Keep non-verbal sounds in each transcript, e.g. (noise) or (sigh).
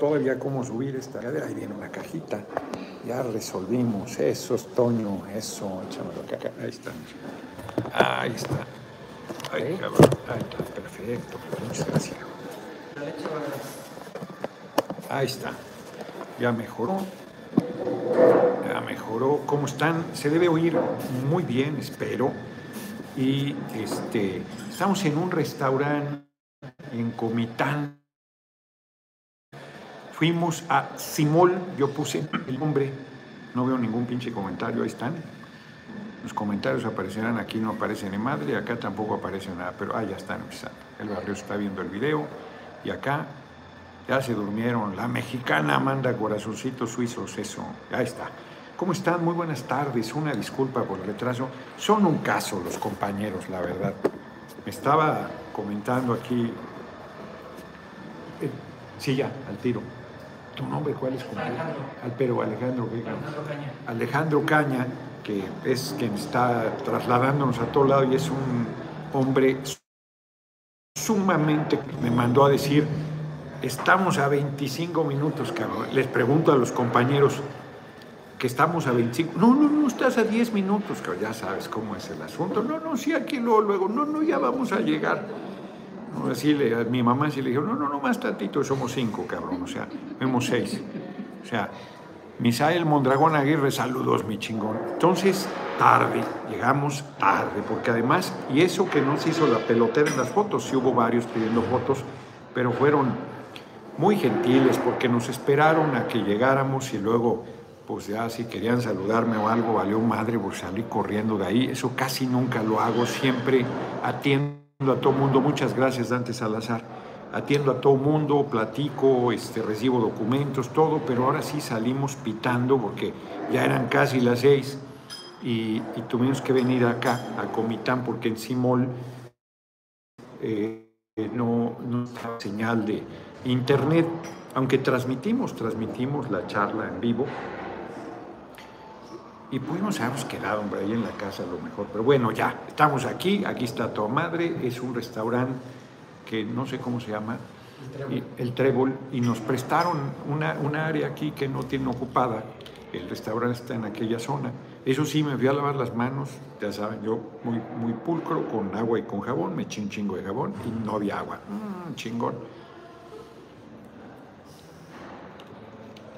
todavía cómo subir esta. Ahí viene una cajita. Ya resolvimos. Eso es Toño. Eso. Échamelo acá. Ahí está. Ahí está. Ahí, cabrón. Ahí está. Perfecto. Muchas gracias. Ahí está. Ya mejoró. Ya mejoró. ¿Cómo están? Se debe oír muy bien, espero. Y este, estamos en un restaurante en Comitán. Fuimos a Simol, yo puse el nombre, no veo ningún pinche comentario, ahí están. Los comentarios aparecerán aquí, no aparece ni madre, acá tampoco aparece nada, pero ah, ya están empezando. El barrio está viendo el video y acá ya se durmieron. La mexicana manda corazoncitos suizos, eso, ahí está. ¿Cómo están? Muy buenas tardes. Una disculpa por el retraso. Son un caso los compañeros, la verdad. Me estaba comentando aquí. Eh, sí, ya, al tiro. ¿Tu nombre cuál es? Alejandro. Al, pero Alejandro, ¿qué? Alejandro Caña. Alejandro Caña, que es quien está trasladándonos a todo lado y es un hombre sumamente, me mandó a decir, estamos a 25 minutos, cabrón. Les pregunto a los compañeros que estamos a 25, no, no, no, estás a 10 minutos, cabrón. ya sabes cómo es el asunto, no, no, sí, aquí luego, luego, no, no, ya vamos a llegar. Así le, a mi mamá sí le dijo, no, no, no, más tantito, somos cinco, cabrón, o sea, vemos seis. O sea, Misael Mondragón Aguirre, saludos, mi chingón. Entonces, tarde, llegamos tarde, porque además, y eso que no se hizo la pelotera en las fotos, sí hubo varios pidiendo fotos, pero fueron muy gentiles porque nos esperaron a que llegáramos y luego, pues ya si querían saludarme o algo, valió madre, pues salí corriendo de ahí. Eso casi nunca lo hago, siempre atiendo a todo mundo. Muchas gracias, Dante Salazar. Atiendo a todo mundo, platico, este, recibo documentos, todo, pero ahora sí salimos pitando porque ya eran casi las seis y, tuvimos que venir acá, a Comitán, porque en Simol eh, no, no estaba señal de internet, aunque transmitimos, transmitimos la charla en vivo. Y pudimos habernos quedado, hombre, ahí en la casa a lo mejor. Pero bueno, ya, estamos aquí, aquí está tu madre, es un restaurante que no sé cómo se llama, el Trébol, y nos prestaron una, una área aquí que no tiene ocupada. El restaurante está en aquella zona. Eso sí, me fui a lavar las manos, ya saben, yo muy, muy pulcro, con agua y con jabón, me eché un chingo de jabón y no había agua. Mm, chingón.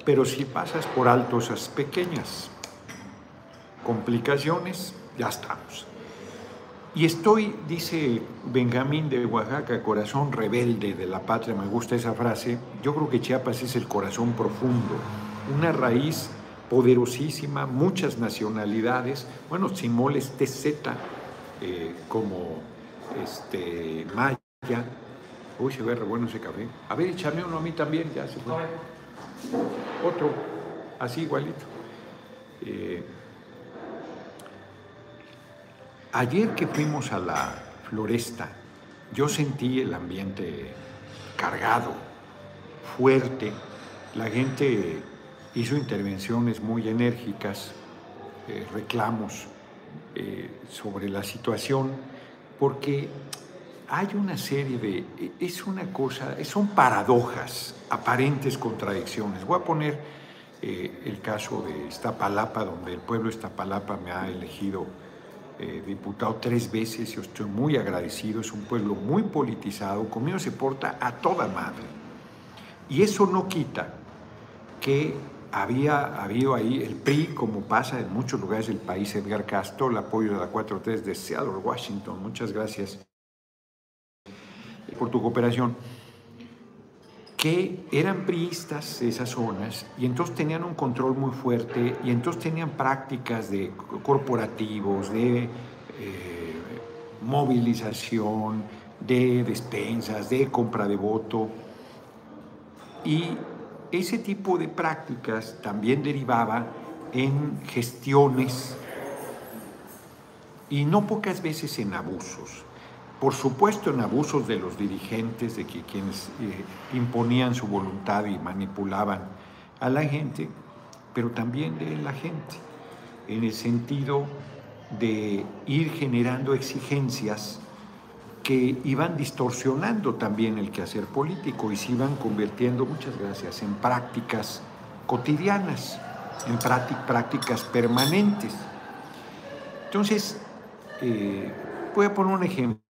Pero si pasas por alto esas pequeñas complicaciones, ya estamos. Y estoy, dice Benjamín de Oaxaca, corazón rebelde de la patria, me gusta esa frase, yo creo que Chiapas es el corazón profundo, una raíz poderosísima, muchas nacionalidades, bueno, Simol es TZ, eh, como este, Maya, uy, se ve re bueno ese café, a ver, échame uno a mí también, ya se fue otro, así igualito. Eh, ayer que fuimos a la floresta, yo sentí el ambiente cargado, fuerte. La gente hizo intervenciones muy enérgicas, eh, reclamos eh, sobre la situación, porque hay una serie de, es una cosa, son paradojas, aparentes contradicciones. Voy a poner eh, el caso de Iztapalapa, donde el pueblo de Iztapalapa me ha elegido eh, diputado tres veces, yo estoy muy agradecido, es un pueblo muy politizado, conmigo se porta a toda madre. Y eso no quita que había habido ahí el PRI, como pasa en muchos lugares del país, Edgar Castro, el apoyo de la 4-3 de Seattle, Washington, muchas gracias por tu cooperación, que eran priistas esas zonas y entonces tenían un control muy fuerte y entonces tenían prácticas de corporativos, de eh, movilización, de despensas, de compra de voto. Y ese tipo de prácticas también derivaba en gestiones y no pocas veces en abusos. Por supuesto en abusos de los dirigentes, de que quienes eh, imponían su voluntad y manipulaban a la gente, pero también de la gente, en el sentido de ir generando exigencias que iban distorsionando también el quehacer político y se iban convirtiendo, muchas gracias, en prácticas cotidianas, en prácticas permanentes. Entonces, eh, voy a poner un ejemplo.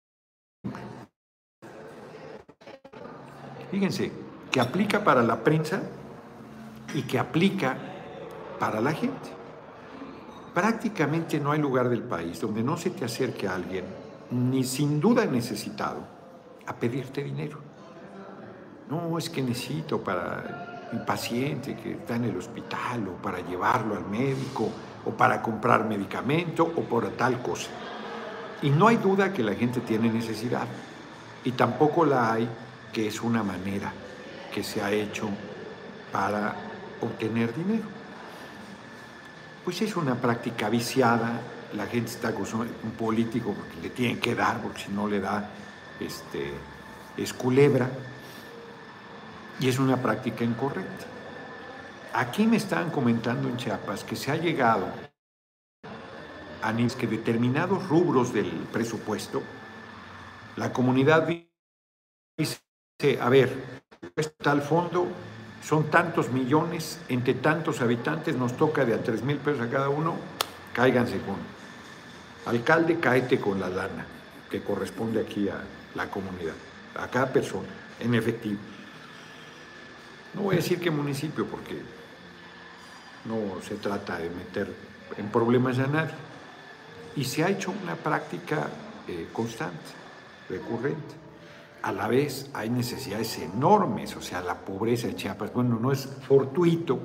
Fíjense, que aplica para la prensa y que aplica para la gente. Prácticamente no hay lugar del país donde no se te acerque a alguien, ni sin duda necesitado, a pedirte dinero. No, es que necesito para mi paciente que está en el hospital o para llevarlo al médico o para comprar medicamento o por tal cosa. Y no hay duda que la gente tiene necesidad. Y tampoco la hay que es una manera que se ha hecho para obtener dinero. Pues es una práctica viciada, la gente está acusando un político porque le tienen que dar, porque si no le da, este, es culebra, y es una práctica incorrecta. Aquí me estaban comentando en Chiapas que se ha llegado a que determinados rubros del presupuesto, la comunidad dice, a ver, tal fondo son tantos millones, entre tantos habitantes, nos toca de a tres mil pesos a cada uno, cáiganse con. Alcalde, cáete con la lana que corresponde aquí a la comunidad, a cada persona, en efectivo. No voy a decir qué municipio, porque no se trata de meter en problemas a nadie. Y se ha hecho una práctica eh, constante, recurrente a la vez hay necesidades enormes, o sea, la pobreza de Chiapas. Bueno, no es fortuito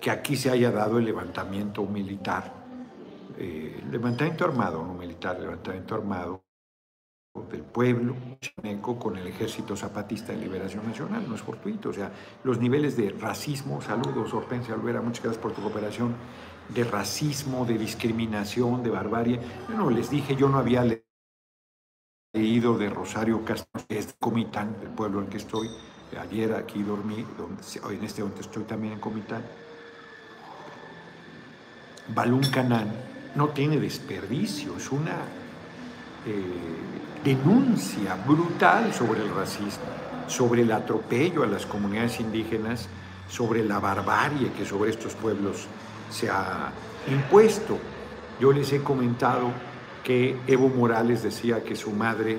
que aquí se haya dado el levantamiento militar, eh, levantamiento armado, no militar, levantamiento armado del pueblo chineco con el Ejército Zapatista de Liberación Nacional, no es fortuito, o sea, los niveles de racismo, saludos Hortensia Olvera, muchas gracias por tu cooperación, de racismo, de discriminación, de barbarie, bueno, les dije, yo no había leído de Rosario Castro, que es de Comitán, el pueblo en que estoy. Ayer aquí dormí, donde, en este momento estoy también en Comitán. Balún Canán no tiene desperdicio, es una eh, denuncia brutal sobre el racismo, sobre el atropello a las comunidades indígenas, sobre la barbarie que sobre estos pueblos se ha impuesto. Yo les he comentado que Evo Morales decía que su madre eh,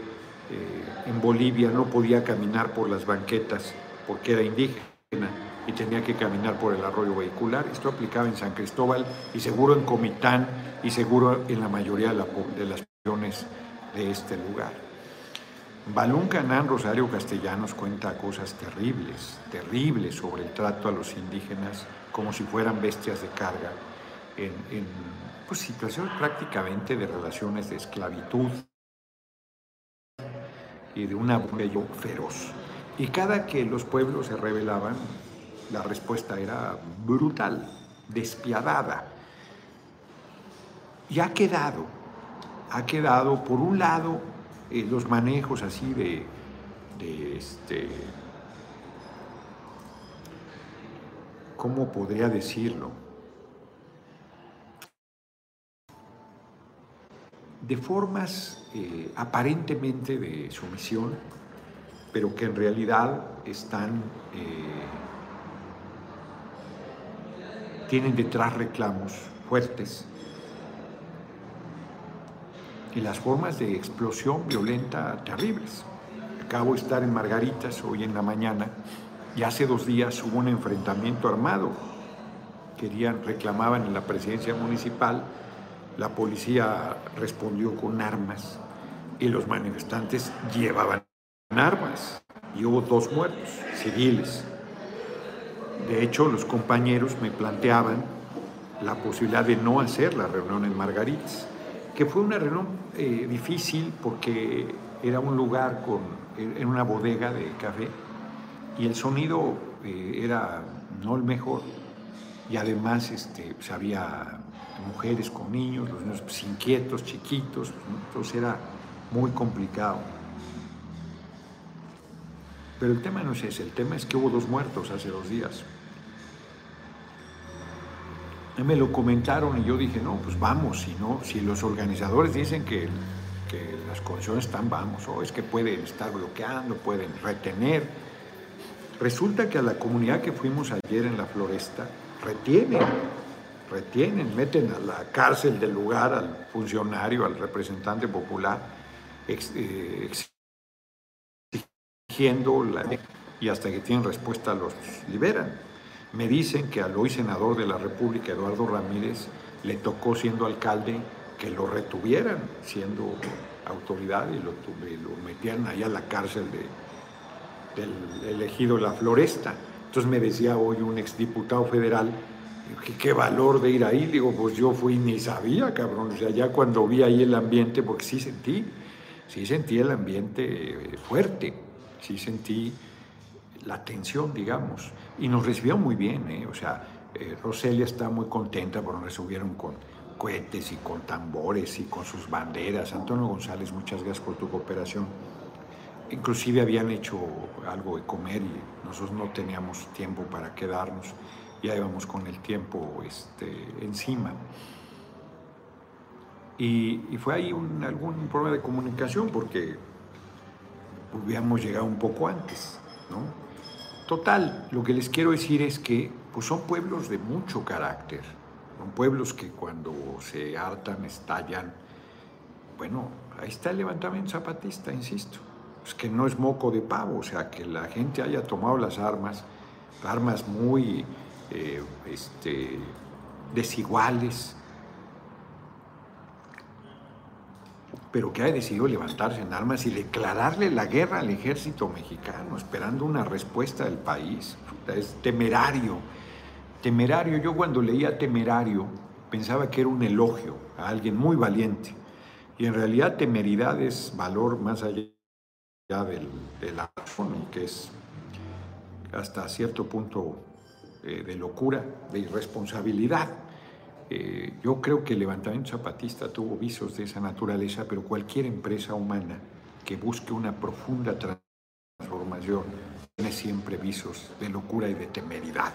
en Bolivia no podía caminar por las banquetas porque era indígena y tenía que caminar por el arroyo vehicular. Esto aplicaba en San Cristóbal y seguro en Comitán y seguro en la mayoría de, las regiones de este lugar. Balún Canán Rosario Castellanos cuenta cosas terribles, terribles sobre el trato a los indígenas como si fueran bestias de carga en pues, situaciones prácticamente de relaciones de esclavitud y de una bello feroz. Y cada que los pueblos se rebelaban, la respuesta era brutal, despiadada. Y ha quedado, ha quedado, por un lado, eh, los manejos así de, de este, ¿cómo podría decirlo? De formas eh, aparentemente de sumisión, pero que en realidad están, eh, tienen detrás reclamos fuertes. Y las formas de explosión violenta terribles. Acabo de estar en Margaritas hoy en la mañana y hace dos días hubo un enfrentamiento armado. Querían, reclamaban en la presidencia municipal la policía respondió con armas y los manifestantes llevaban armas y hubo dos muertos civiles. De hecho, los compañeros me planteaban la posibilidad de no hacer la reunión en Margaritas, que fue una reunión eh, difícil porque era un lugar con, en una bodega de café y el sonido eh, era no el mejor y además este, pues, había mujeres con niños, los niños pues, inquietos, chiquitos, entonces era muy complicado. Pero el tema no es ese, el tema es que hubo dos muertos hace dos días. me lo comentaron y yo dije, no, pues vamos, si, no, si los organizadores dicen que, que las condiciones están, vamos, o es que pueden estar bloqueando, pueden retener. Resulta que a la comunidad que fuimos ayer en la floresta, retienen, retienen, meten a la cárcel del lugar al funcionario, al representante popular, eh, exigiendo la y hasta que tienen respuesta los liberan. Me dicen que al hoy senador de la República, Eduardo Ramírez, le tocó siendo alcalde que lo retuvieran siendo autoridad y lo, metieran ahí a la cárcel de, del elegido La Floresta. Entonces me decía hoy un exdiputado federal, que qué valor de ir ahí. Digo, pues yo fui ni sabía, cabrón. O sea, ya cuando vi ahí el ambiente, porque sí sentí, sí sentí el ambiente fuerte, sí sentí la tensión, digamos. Y nos recibieron muy bien, ¿eh? O sea, eh, Roselia está muy contenta porque nos recibieron con cohetes y con tambores y con sus banderas. Antonio González, muchas gracias por tu cooperación. Inclusive habían hecho algo de comer y nosotros no teníamos tiempo para quedarnos. Ya íbamos con el tiempo este, encima. Y, fue ahí algún problema de comunicación porque hubiéramos llegado un poco antes, ¿no? Total, lo que les quiero decir es que pues son pueblos de mucho carácter, son pueblos que cuando se hartan, estallan. Bueno, ahí está el levantamiento zapatista, insisto. Es que no es moco de pavo, o sea, que la gente haya tomado las armas, armas muy eh, este, desiguales, pero que haya decidido levantarse en armas y declararle la guerra al ejército mexicano, esperando una respuesta del país. Es temerario Temerario, yo cuando leía temerario pensaba que era un elogio a alguien muy valiente. Y en realidad temeridad es valor más allá del, del que es hasta cierto punto eh, de locura, de irresponsabilidad. Eh, yo creo que el levantamiento zapatista tuvo visos de esa naturaleza, pero cualquier empresa humana que busque una profunda transformación tiene siempre visos de locura y de temeridad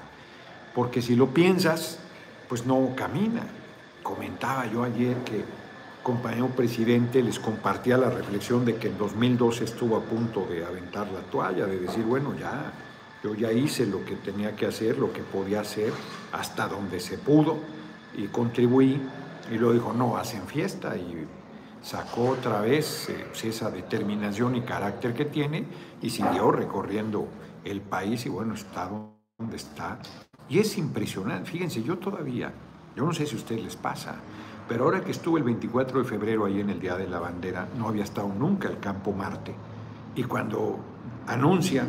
porque si lo piensas, pues no camina. Comentaba yo ayer que compañero presidente les compartía la reflexión de que en 2012 estuvo a punto de aventar la toalla, de decir, bueno, ya, yo ya hice lo que tenía que hacer, lo que podía hacer, hasta donde se pudo, y contribuí, y luego dijo, no, hacen fiesta, y sacó otra vez eh, pues, esa determinación y carácter que tiene, y siguió recorriendo el país, y bueno, está donde está, y es impresionante, fíjense, yo todavía, yo no sé si a ustedes les pasa, pero ahora que estuve el 24 de febrero ahí en el Día de la Bandera, no había estado nunca el Campo Marte. Y cuando anuncian,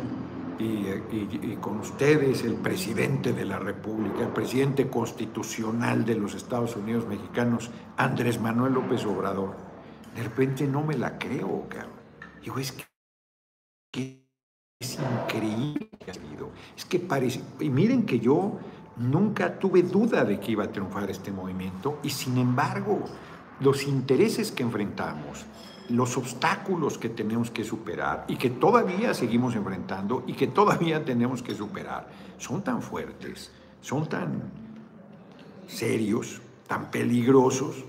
y, con ustedes el presidente de la República, el presidente constitucional de los Estados Unidos mexicanos, Andrés Manuel López Obrador, de repente no me la creo, cabrón. Digo, es que es increíble que ha sido. Es que parece. Y miren que yo nunca tuve duda de que iba a triunfar este movimiento, y sin embargo, los intereses que enfrentamos, los obstáculos que tenemos que superar y que todavía seguimos enfrentando y que todavía (laughs) tenemos que superar, son tan fuertes, son tan serios, tan peligrosos,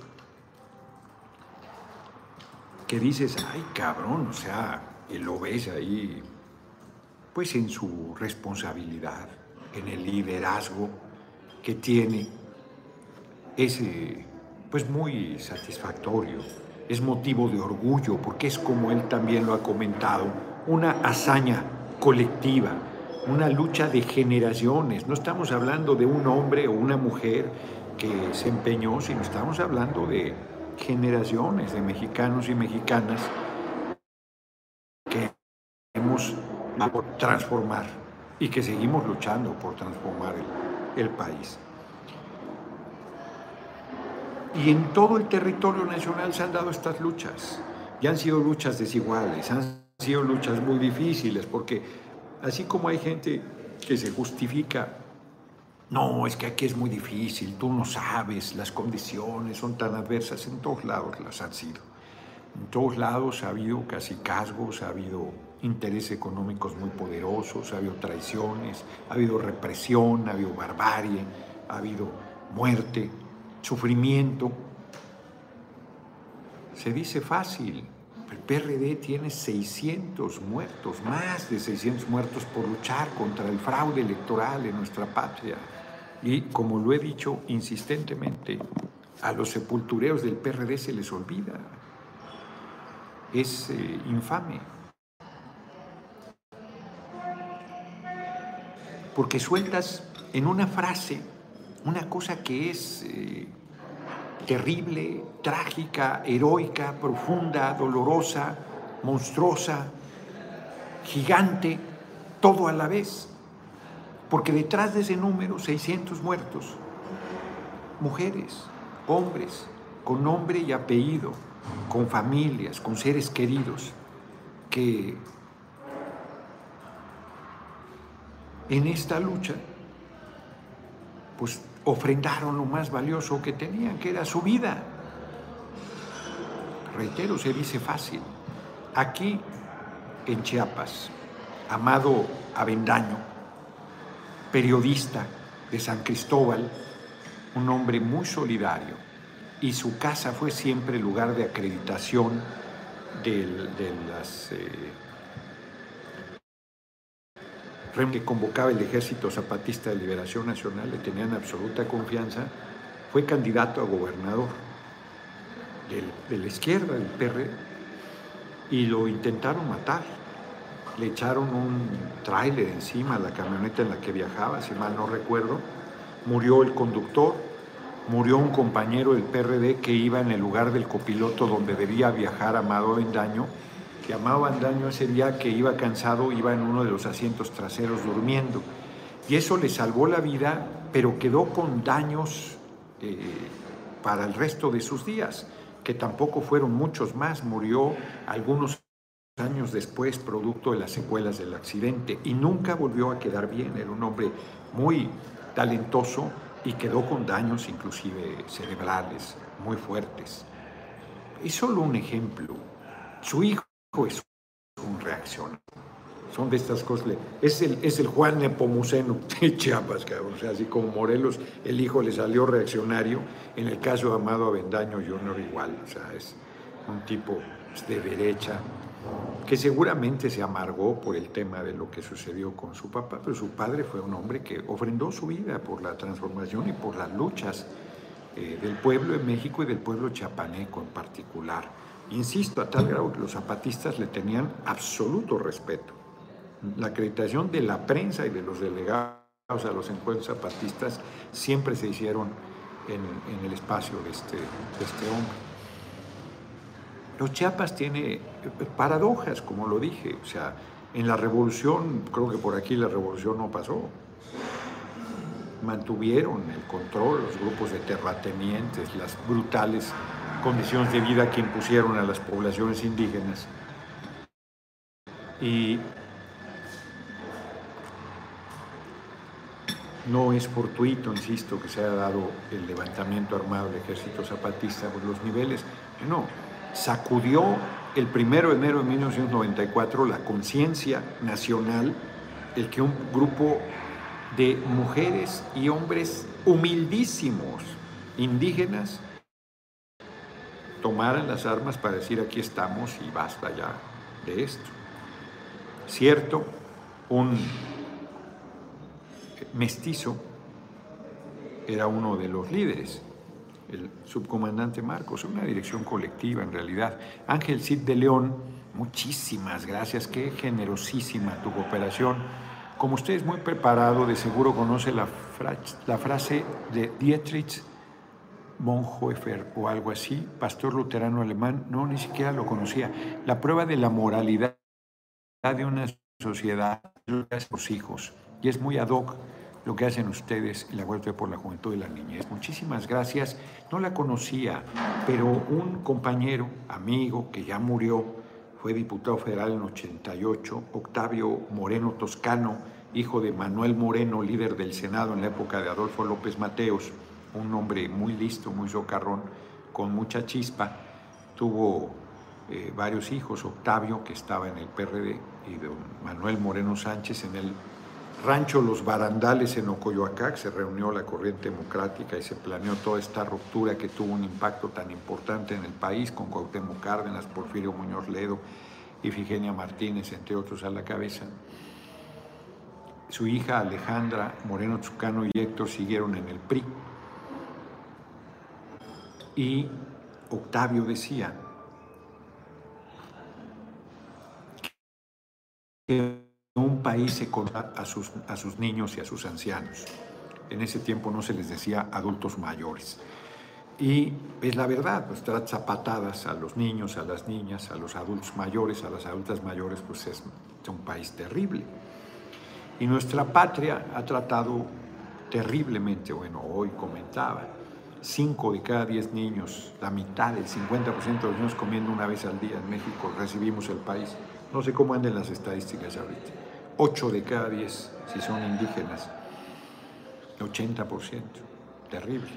que dices, ay cabrón, o sea, lo ves ahí pues en su responsabilidad, en el liderazgo que tiene, es pues muy satisfactorio, es motivo de orgullo, porque es como él también lo ha comentado, una hazaña colectiva, una lucha de generaciones. No estamos hablando de un hombre o una mujer que se empeñó, sino estamos hablando de generaciones de mexicanos y mexicanas que hemos transformar y que seguimos luchando por transformar el, el país. Y en todo el territorio nacional se han dado estas luchas. Y han sido luchas desiguales, han sido luchas muy difíciles, porque así como hay gente que se justifica, no, es que aquí es muy difícil, tú no sabes, las condiciones son tan adversas, en todos lados las han sido. En todos lados ha habido casi casgos, ha habido intereses económicos muy poderosos, ha habido traiciones, ha habido represión, ha habido barbarie, ha habido muerte, sufrimiento. se dice fácil. El PRD tiene 600 muertos, más de 600 muertos por luchar contra el fraude electoral en nuestra patria. Y como lo he dicho insistentemente, a los sepultureos del PRD se les olvida. Es eh, infame. Porque sueltas en una frase una cosa que es eh, terrible, trágica, heroica, profunda, dolorosa, monstruosa, gigante, todo a la vez. Porque detrás de ese número, 600 muertos, mujeres, hombres, con nombre y apellido, con familias, con seres queridos, que en esta lucha, pues ofrendaron lo más valioso que tenían, que era su vida. Reitero, se dice fácil. Aquí en Chiapas, Amado Avendaño, periodista de San Cristóbal, un hombre muy solidario, y su casa fue siempre lugar de acreditación de, las... Eh, que convocaba el Ejército Zapatista de Liberación Nacional, le tenían absoluta confianza, fue candidato a gobernador de la izquierda, del PR, y lo intentaron matar. Le echaron un tráiler encima a la camioneta en la que viajaba, si mal no recuerdo. Murió el conductor, murió un compañero del PRD que iba en el lugar del copiloto donde debía viajar Amado Vendaño llamaban daño ese día que iba cansado, iba en uno de los asientos traseros durmiendo. Y eso le salvó la vida, pero quedó con daños eh, para el resto de sus días, que tampoco fueron muchos más. Murió algunos años después producto de las secuelas del accidente y nunca volvió a quedar bien. Era un hombre muy talentoso y quedó con daños inclusive cerebrales muy fuertes. Es solo un ejemplo. Su hijo es un reacción. Son de estas cosas. Es el, es el Juan Nepomuceno de (laughs) Chiapas, cabrón. O sea, así como Morelos, el hijo le salió reaccionario. En el caso de Amado Avendaño Jr. igual. O sea, es un tipo de derecha que seguramente se amargó por el tema de lo que sucedió con su papá, pero su padre fue un hombre que ofrendó su vida por la transformación y por las luchas eh, del pueblo de México y del pueblo chiapaneco en particular. Insisto, a tal grado que los zapatistas le tenían absoluto respeto. La acreditación de la prensa y de los delegados a los encuentros zapatistas siempre se hicieron en, el espacio de este, de este hombre. Los Chiapas tiene paradojas, como lo dije. O sea, en la revolución, creo que por aquí la revolución no pasó. Mantuvieron el control los grupos de terratenientes, las brutales condiciones de vida que impusieron a las poblaciones indígenas. Y no es fortuito, insisto, que se haya dado el levantamiento armado del ejército zapatista por los niveles. No, sacudió el primero de enero de 1994 la conciencia nacional el que un grupo de mujeres y hombres humildísimos, indígenas, tomaran las armas para decir aquí estamos y basta ya de esto. Cierto, un mestizo era uno de los líderes, el subcomandante Marcos, una dirección colectiva en realidad. Ángel Cid de León, muchísimas gracias, qué generosísima tu cooperación. Como usted es muy preparado, de seguro conoce la, la frase de Dietrich Bonhoeffer o algo así, pastor luterano alemán, no, ni siquiera lo conocía. La prueba de la moralidad de una sociedad es sus hijos y es muy ad hoc lo que hacen ustedes en la Huelga por la Juventud y la Niñez. Muchísimas gracias. No la conocía, pero un compañero, amigo, que ya murió, fue diputado federal en 88, Octavio Moreno Toscano, hijo de Manuel Moreno, líder del Senado en la época de Adolfo López Mateos, un hombre muy listo, muy socarrón, con mucha chispa. Tuvo eh, varios hijos, Octavio, que estaba en el PRD, y don Manuel Moreno Sánchez en el Rancho Los Barandales en Ocoyoacac se reunió la corriente democrática y se planeó toda esta ruptura que tuvo un impacto tan importante en el país con Cuauhtémoc Cárdenas, Porfirio Muñoz Ledo y Figenia Martínez, entre otros, a la cabeza. Su hija Alejandra Moreno Chucano y Héctor siguieron en el PRI. Y Octavio decía que un país se conta a sus, a sus niños y a sus ancianos. En ese tiempo no se les decía adultos mayores. Y es la verdad, pues trata patadas a los niños, a las niñas, a los adultos mayores, a las adultas mayores, pues es, un país terrible. Y nuestra patria ha tratado terriblemente, bueno, hoy comentaba, cinco de cada diez niños, la mitad, el 50% de los niños comiendo una vez al día en México, recibimos el país. No sé cómo anden las estadísticas ahorita. 8 de cada 10 si son indígenas. 80%. Terrible,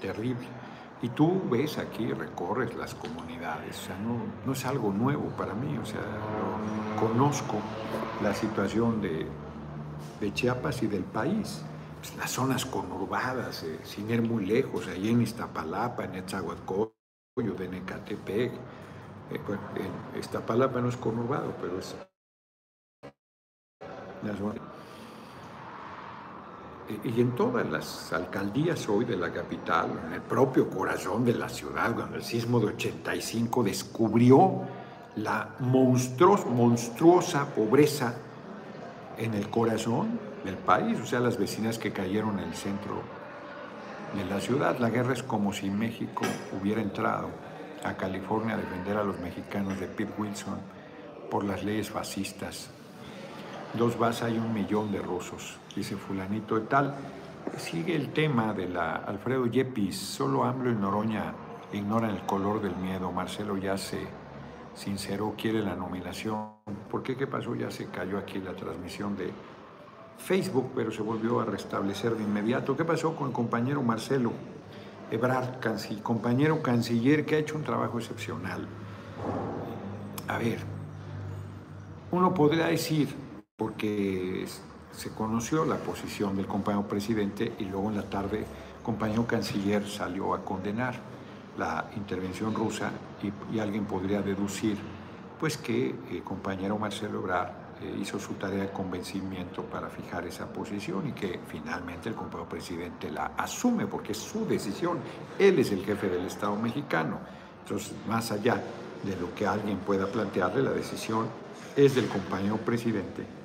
terrible. Y tú ves aquí, recorres las comunidades, o sea, no, es algo nuevo para mí, o sea, conozco la situación de, Chiapas y del país. Pues, las zonas conurbadas, eh, sin ir muy lejos, ahí en Iztapalapa, en Etzahuatcoyo, de Necatepec. Eh, bueno, en Iztapalapa no es conurbado, pero es y en todas las alcaldías hoy de la capital, en el propio corazón de la ciudad, cuando el sismo de 85 descubrió la monstruosa pobreza en el corazón del país, o sea, las vecinas que cayeron en el centro de la ciudad. La guerra es como si México hubiera entrado a California a defender a los mexicanos de Pete Wilson por las leyes fascistas dos vas hay un millón de rusos, dice fulanito tal. Sigue el tema de la Alfredo Yepis, solo AMLO y Noroña ignoran el color del miedo. Marcelo ya se sinceró, quiere la nominación. ¿Por qué? ¿Qué pasó? Ya se cayó aquí la transmisión de Facebook, pero se volvió a restablecer de inmediato. ¿Qué pasó con el compañero Marcelo Ebrard, compañero canciller, que ha hecho un trabajo excepcional? A ver, uno podría decir, porque se conoció la posición del compañero presidente y luego en la tarde el compañero canciller salió a condenar la intervención rusa y, alguien podría deducir pues que el compañero Marcelo Ebrard hizo su tarea de convencimiento para fijar esa posición y que finalmente el compañero presidente la asume porque es su decisión. Él es el jefe del Estado mexicano. Entonces, más allá de lo que alguien pueda plantearle, la decisión es del compañero presidente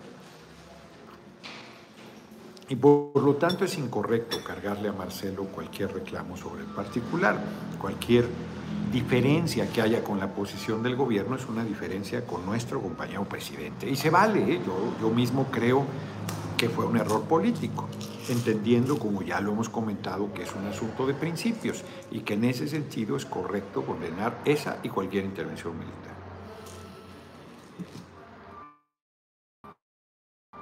y por lo tanto es incorrecto cargarle a Marcelo cualquier reclamo sobre el particular. Cualquier diferencia que haya con la posición del gobierno es una diferencia con nuestro compañero presidente. Y se vale, ¿eh? yo, yo mismo creo que fue un error político, entendiendo, como ya lo hemos comentado, que es un asunto de principios y que en ese sentido es correcto condenar esa y cualquier intervención militar.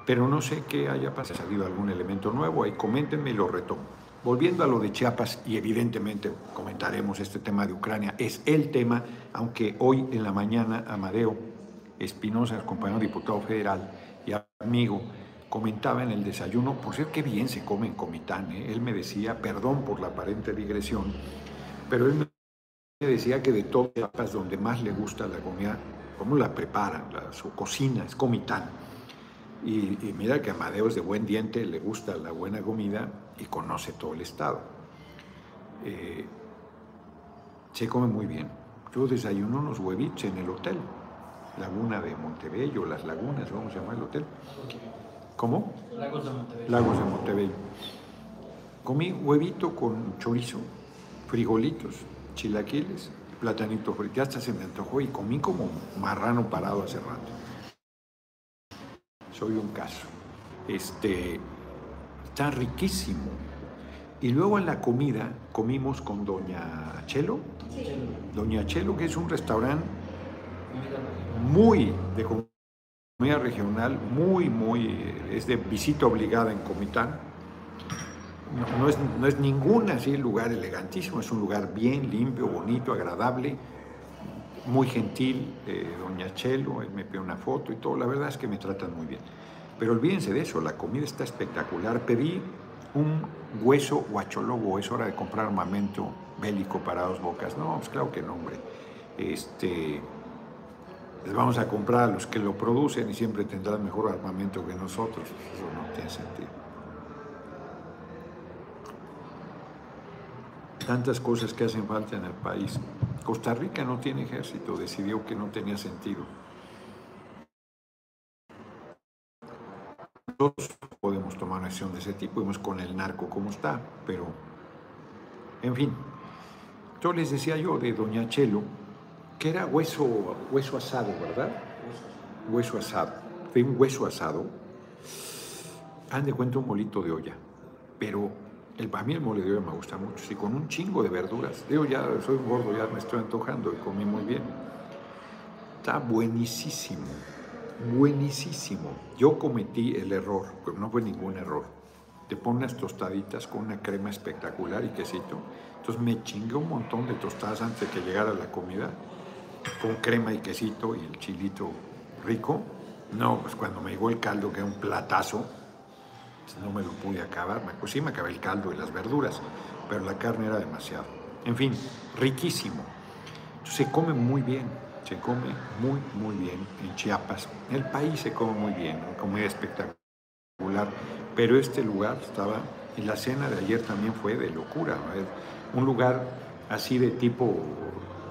pero no sé qué haya pasado. Ha salido algún elemento nuevo, ahí coméntenme y lo retomo. Volviendo a lo de Chiapas, y evidentemente comentaremos este tema de Ucrania, es el tema, aunque hoy en la mañana Amadeo Espinosa, compañero diputado federal y amigo, comentaba en el desayuno, por cierto, qué bien se come en Comitán, ¿eh? él me decía, perdón por la aparente digresión, pero él me decía que de todas Chiapas donde más le gusta la comida, cómo la preparan, su cocina, es Comitán y, mira que Amadeo es de buen diente, le gusta la buena comida y conoce todo el estado. Eh, se come muy bien. Yo desayuno unos huevitos en el hotel, Laguna de Montebello, las lagunas, vamos a llamar el hotel. ¿Cómo? Lagos de Montebello. Lagos de Montebello. Comí huevito con chorizo, frijolitos, chilaquiles, platanito frito. Ya hasta se me antojó y comí como marrano parado hace rato soy un caso. Este, está riquísimo. Y luego en la comida comimos con Doña Chelo. Doña Chelo, que es un restaurante muy de comida regional, muy, muy, es de visita obligada en Comitán. No, es, no es ningún así lugar elegantísimo, es un lugar bien limpio, bonito, agradable, muy gentil, Doña Chelo, él me pidió una foto y todo, la verdad es que me tratan muy bien. Pero olvídense de eso, la comida está espectacular. Pedí un hueso guacholobo, es hora de comprar armamento bélico para dos bocas. No, pues claro que no, hombre. Este, les vamos a comprar a los que lo producen y siempre tendrán mejor armamento que nosotros. Eso no tiene sentido. Tantas cosas que hacen falta en el país. Costa Rica no tiene ejército, decidió que no tenía sentido. Podemos tomar una acción de ese tipo, vemos con el narco cómo está, pero, en fin. Yo les decía yo de Doña Chelo, que era hueso, hueso asado, ¿verdad? Hueso asado. Fue un hueso asado. Han de cuenta un molito de olla, pero el, para mí el mole de olla me gusta mucho, sí, con un chingo de verduras. Digo, ya soy gordo, ya me estoy antojando y comí muy bien. Está buenísimo, buenísimo. Yo cometí el error, pero no fue ningún error. Te pones tostaditas con una crema espectacular y quesito. Entonces me chingué un montón de tostadas antes de que llegara la comida, con crema y quesito y el chilito rico. No, pues cuando me llegó el caldo, que era un platazo, no me lo pude acabar. Pues sí, me acabé el caldo y las verduras, pero la carne era demasiado. En fin, riquísimo. Se come muy bien, se come muy, muy bien en Chiapas. El país se come muy bien, comida espectacular. Pero este lugar estaba, y la cena de ayer también fue de locura. Un lugar así de tipo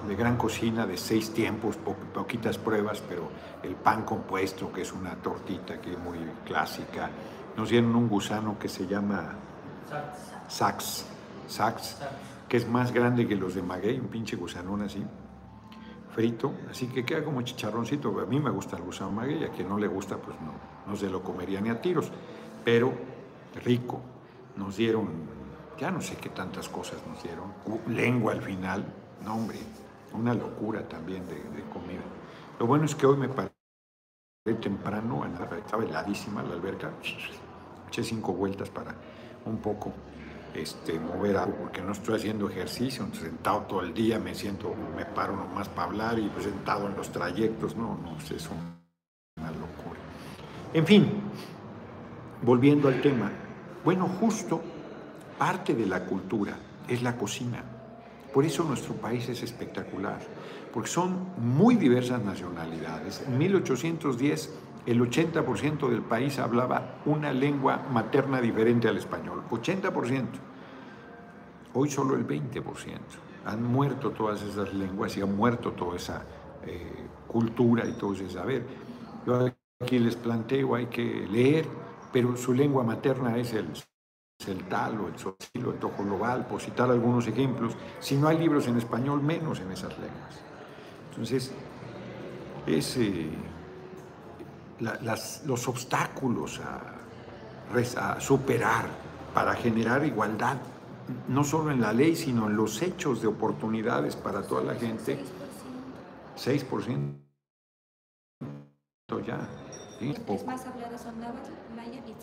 de gran cocina, de seis tiempos, poquitas pruebas, pero el pan compuesto, que es una tortita que es muy clásica, nos dieron un gusano que se llama sax, sax, que es más grande que los de maguey, un pinche gusanón así, frito, así que queda como chicharroncito. A mí me gusta el gusano maguey, a quien no le gusta, pues no, no se lo comería ni a tiros, pero rico. Nos dieron, ya no sé qué tantas cosas nos dieron, lengua al final, no hombre, una locura también de, de comida. Lo bueno es que hoy me parece temprano, estaba heladísima la alberca, eché cinco vueltas para un poco este, mover algo, porque no estoy haciendo ejercicio, sentado todo el día, me siento, me paro nomás para hablar y pues, sentado en los trayectos, no, no, es una locura. En fin, volviendo al tema, bueno, justo parte de la cultura es la cocina. Por eso nuestro país es espectacular porque son muy diversas nacionalidades. En 1810 el 80% del país hablaba una lengua materna diferente al español, 80%. Hoy solo el 20%. Han muerto todas esas lenguas y ha muerto toda esa eh, cultura y todo ese saber. Yo aquí les planteo, hay que leer, pero su lengua materna es el tal o el socilo, el tojolobal, por citar algunos ejemplos. Si no hay libros en español, menos en esas lenguas. Entonces, es, eh, los obstáculos a, superar para generar igualdad, no solo en la ley, sino en los hechos de oportunidades para toda la gente, 6% ya. ¿sí? Poco. más hablado son náhuatl, maya y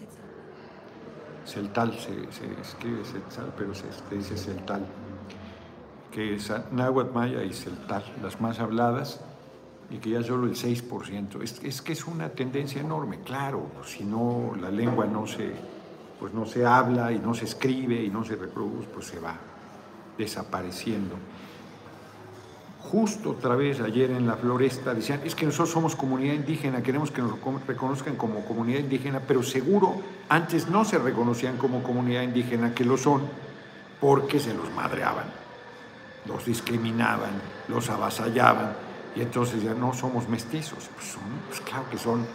Celtal se, se escribe celtal, pero se, se dice celtal que es náhuatl, maya y celtal, las más habladas, y que ya solo el 6%. Es, es, que es una tendencia enorme, claro, si no la lengua no se, pues no se habla y no se escribe y no se reproduce, pues se va desapareciendo. Justo otra vez ayer en la floresta decían, es que nosotros somos comunidad indígena, queremos que nos reconozcan como comunidad indígena, pero seguro antes no se reconocían como comunidad indígena, que lo son, porque se los madreaban los discriminaban, los avasallaban, y entonces ya no somos mestizos, pues, pues claro que son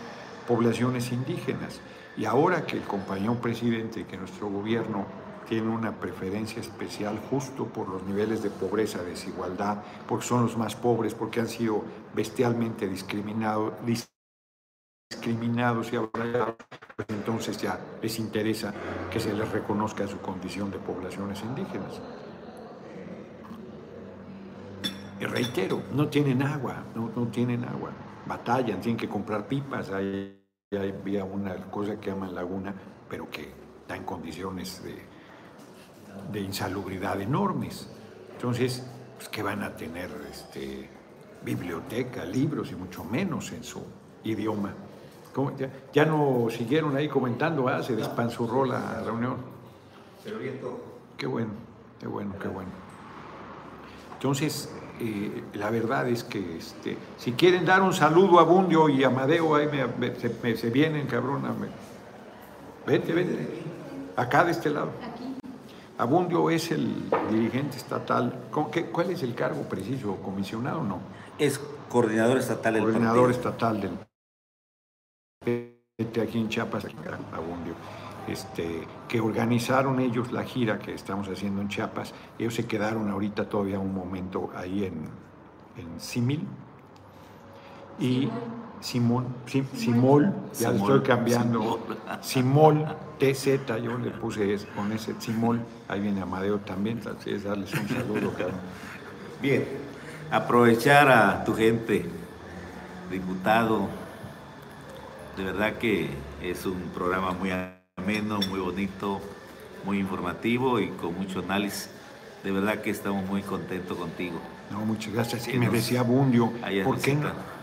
poblaciones indígenas. Y ahora que el compañero presidente, que nuestro gobierno tiene una preferencia especial justo por los niveles de pobreza, desigualdad, porque son los más pobres, porque han sido bestialmente discriminados, discriminados y avasallados, pues entonces ya les interesa que se les reconozca su condición de poblaciones indígenas. Y reitero, no tienen agua, no, no tienen agua. Batallan, tienen que comprar pipas. Hay, había una cosa que llaman laguna, pero que está en condiciones de, de insalubridad enormes. Entonces, pues, ¿qué van a tener? Este, biblioteca, libros y mucho menos en su idioma. Ya, no siguieron ahí comentando, ¿ah? se despanzurró la reunión. Se lo. Qué bueno, qué bueno, qué bueno. Entonces, eh, la verdad es que este, si quieren dar un saludo a Bundio y a Amadeo, ahí me, se, vienen, cabrón. Vete, vete. Acá de este lado. Abundio es el dirigente estatal. ¿Cuál es el cargo preciso? ¿Comisionado o no? Es coordinador estatal del Coordinador estatal del aquí en Chiapas, Abundio. Este, que organizaron ellos la gira que estamos haciendo en Chiapas. Ellos se quedaron ahorita todavía un momento ahí en, en Simil. Y Simón, Simol, ya estoy cambiando. Simol, TZ, yo le puse con ese Simol. Ahí viene Amadeo también, así es darles un saludo, (laughs) Bien, aprovechar a tu gente, diputado. De verdad que es un programa muy ameno, muy bonito, muy informativo y con mucho análisis. De verdad que estamos muy contentos contigo. No, muchas gracias. Y me decía Bundio, ¿por qué,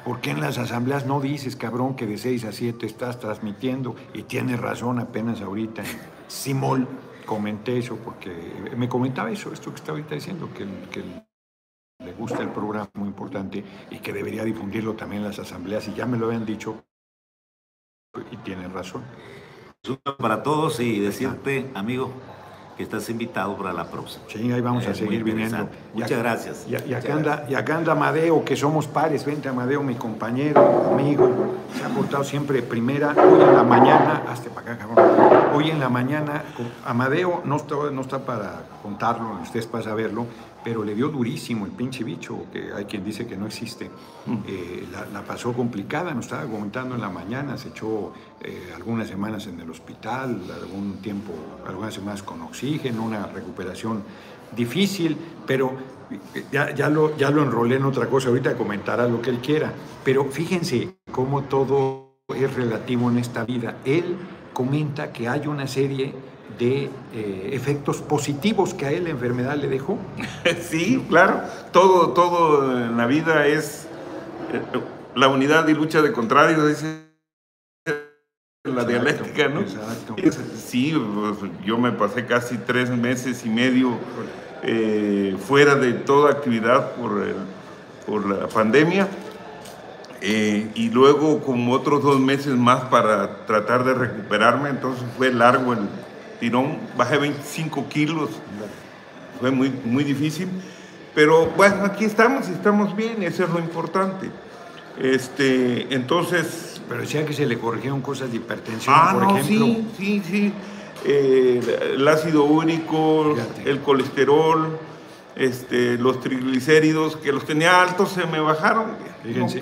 ¿por qué en las asambleas no dices, cabrón, que de 6 a 7 estás transmitiendo? Y tienes razón apenas ahorita. Simol, comenté eso porque me comentaba eso, esto que está ahorita diciendo, que, que le gusta el programa, muy importante, y que debería difundirlo también en las asambleas. Y ya me lo habían dicho y tienen razón. Para todos y decirte, amigo, que estás invitado para la próxima. Sí, ahí vamos a seguir viniendo. Muchas gracias. Y, acá anda, y acá anda Amadeo, que somos pares. Vente, Amadeo, mi compañero, amigo. Se ha portado siempre primera. Hoy en la mañana, hasta para acá, cabrón. Hoy en la mañana, Amadeo no está, no está para contarlo, ustedes para saberlo, pero le dio durísimo el pinche bicho, que hay quien dice que no existe. Mm. Eh, la, pasó complicada, nos estaba comentando en la mañana, se echó eh, algunas semanas en el hospital, algún tiempo, algunas semanas con oxígeno, una recuperación difícil, pero eh, ya, ya, lo, ya lo enrolé en otra cosa, ahorita comentará lo que él quiera, pero fíjense cómo todo es relativo en esta vida. Él comenta que hay una serie de eh, efectos positivos que a él la enfermedad le dejó. (laughs) Sí, claro, todo, todo en la vida es eh, la unidad y lucha de contrarios, dice la dialéctica, ¿no? Exacto. sí, pues, yo me pasé casi tres meses y medio eh, fuera de toda actividad por, por la pandemia. Y luego como otros dos meses más para tratar de recuperarme, entonces fue largo el, tirón, bajé 25 kilos, fue muy, muy difícil, pero bueno, aquí estamos y estamos bien, eso es lo importante. Este, entonces... Pero decía que se le corrigieron cosas de hipertensión, ah, por ejemplo. Sí, sí, sí. Eh, el ácido úrico, el colesterol, este, los triglicéridos, que los tenía altos, se me bajaron. Fíjense.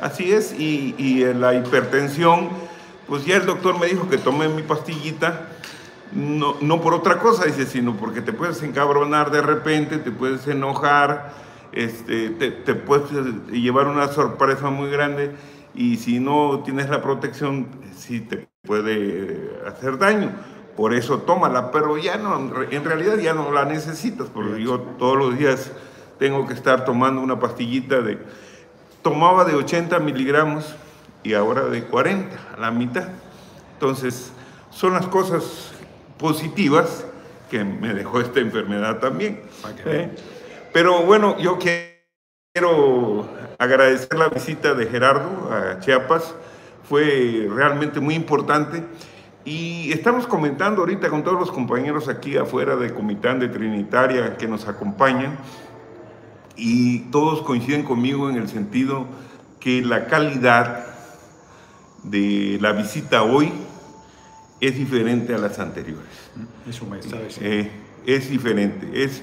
Así es, y, y la hipertensión, pues ya el doctor me dijo que tomé mi pastillita no, no por otra cosa, dice, sino porque te puedes encabronar de repente, te puedes enojar, este, te, te puedes llevar una sorpresa muy grande y si no tienes la protección, sí te puede hacer daño. Por eso tómala, pero ya no, en realidad ya no la necesitas, porque yo todos los días tengo que estar tomando una pastillita de... Tomaba de 80 miligramos y ahora de 40, a la mitad. Entonces, son las cosas positivas que me dejó esta enfermedad también. ¿eh? Pero bueno, yo quiero agradecer la visita de Gerardo a Chiapas, fue realmente muy importante. Y estamos comentando ahorita con todos los compañeros aquí afuera de Comitán de Trinitaria que nos acompañan y todos coinciden conmigo en el sentido que la calidad de la visita hoy es diferente a las anteriores. Eso me está eh, es diferente. Es,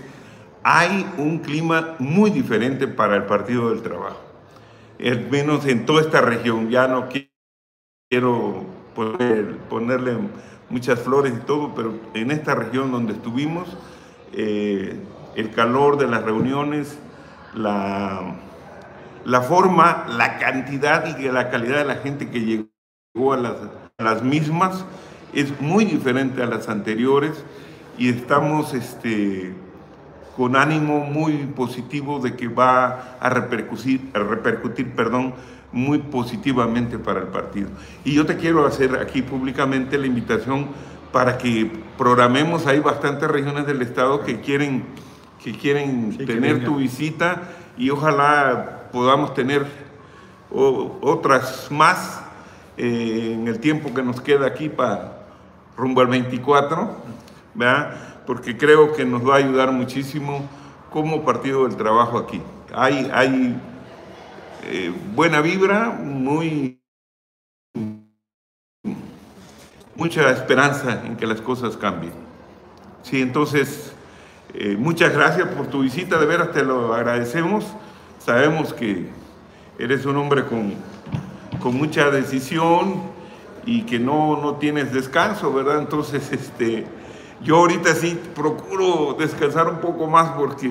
hay un clima muy diferente para el Partido del Trabajo. Al menos en toda esta región. Ya no quiero ponerle muchas flores y todo, pero en esta región donde estuvimos, eh, el calor de las reuniones, la, la forma, la cantidad y la calidad de la gente que llegó a las, a las mismas, es muy diferente a las anteriores y estamos este, con ánimo muy positivo de que va a repercutir, a repercutir perdón, muy positivamente para el partido. Y yo te quiero hacer aquí públicamente la invitación para que programemos, hay bastantes regiones del estado que quieren, que quieren tener tu visita y ojalá podamos tener otras más eh, en el tiempo que nos queda aquí para rumbo al 24, ¿verdad? porque creo que nos va a ayudar muchísimo como Partido del Trabajo aquí. Hay, hay eh, buena vibra, muy mucha esperanza en que las cosas cambien. Sí, entonces, eh, muchas gracias por tu visita, de veras te lo agradecemos. Sabemos que eres un hombre con, con mucha decisión y que no, no tienes descanso, ¿verdad? Entonces, este, yo ahorita sí procuro descansar un poco más porque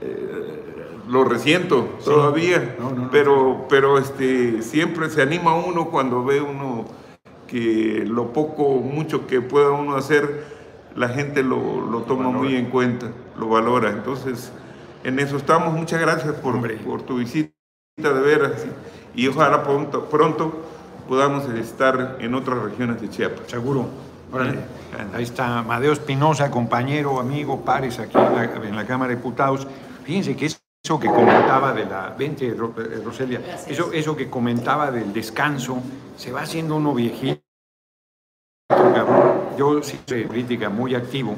eh, lo resiento todavía, pero, pero este, siempre se anima uno cuando ve uno que lo poco, mucho que pueda uno hacer, la gente lo, toma muy en cuenta, lo valora. Entonces, en eso estamos. Muchas gracias por, por tu visita, de veras. Y ojalá pronto, pronto podamos estar en otras regiones de Chiapas. Seguro. Ahí está Madeo Espinosa, compañero, amigo, pares aquí en la, en la Cámara de Diputados. Fíjense que es eso que comentaba de la, 20 eh, Roselia, eso, eso que comentaba del descanso, se va haciendo uno viejito, Yo sí soy crítica muy activo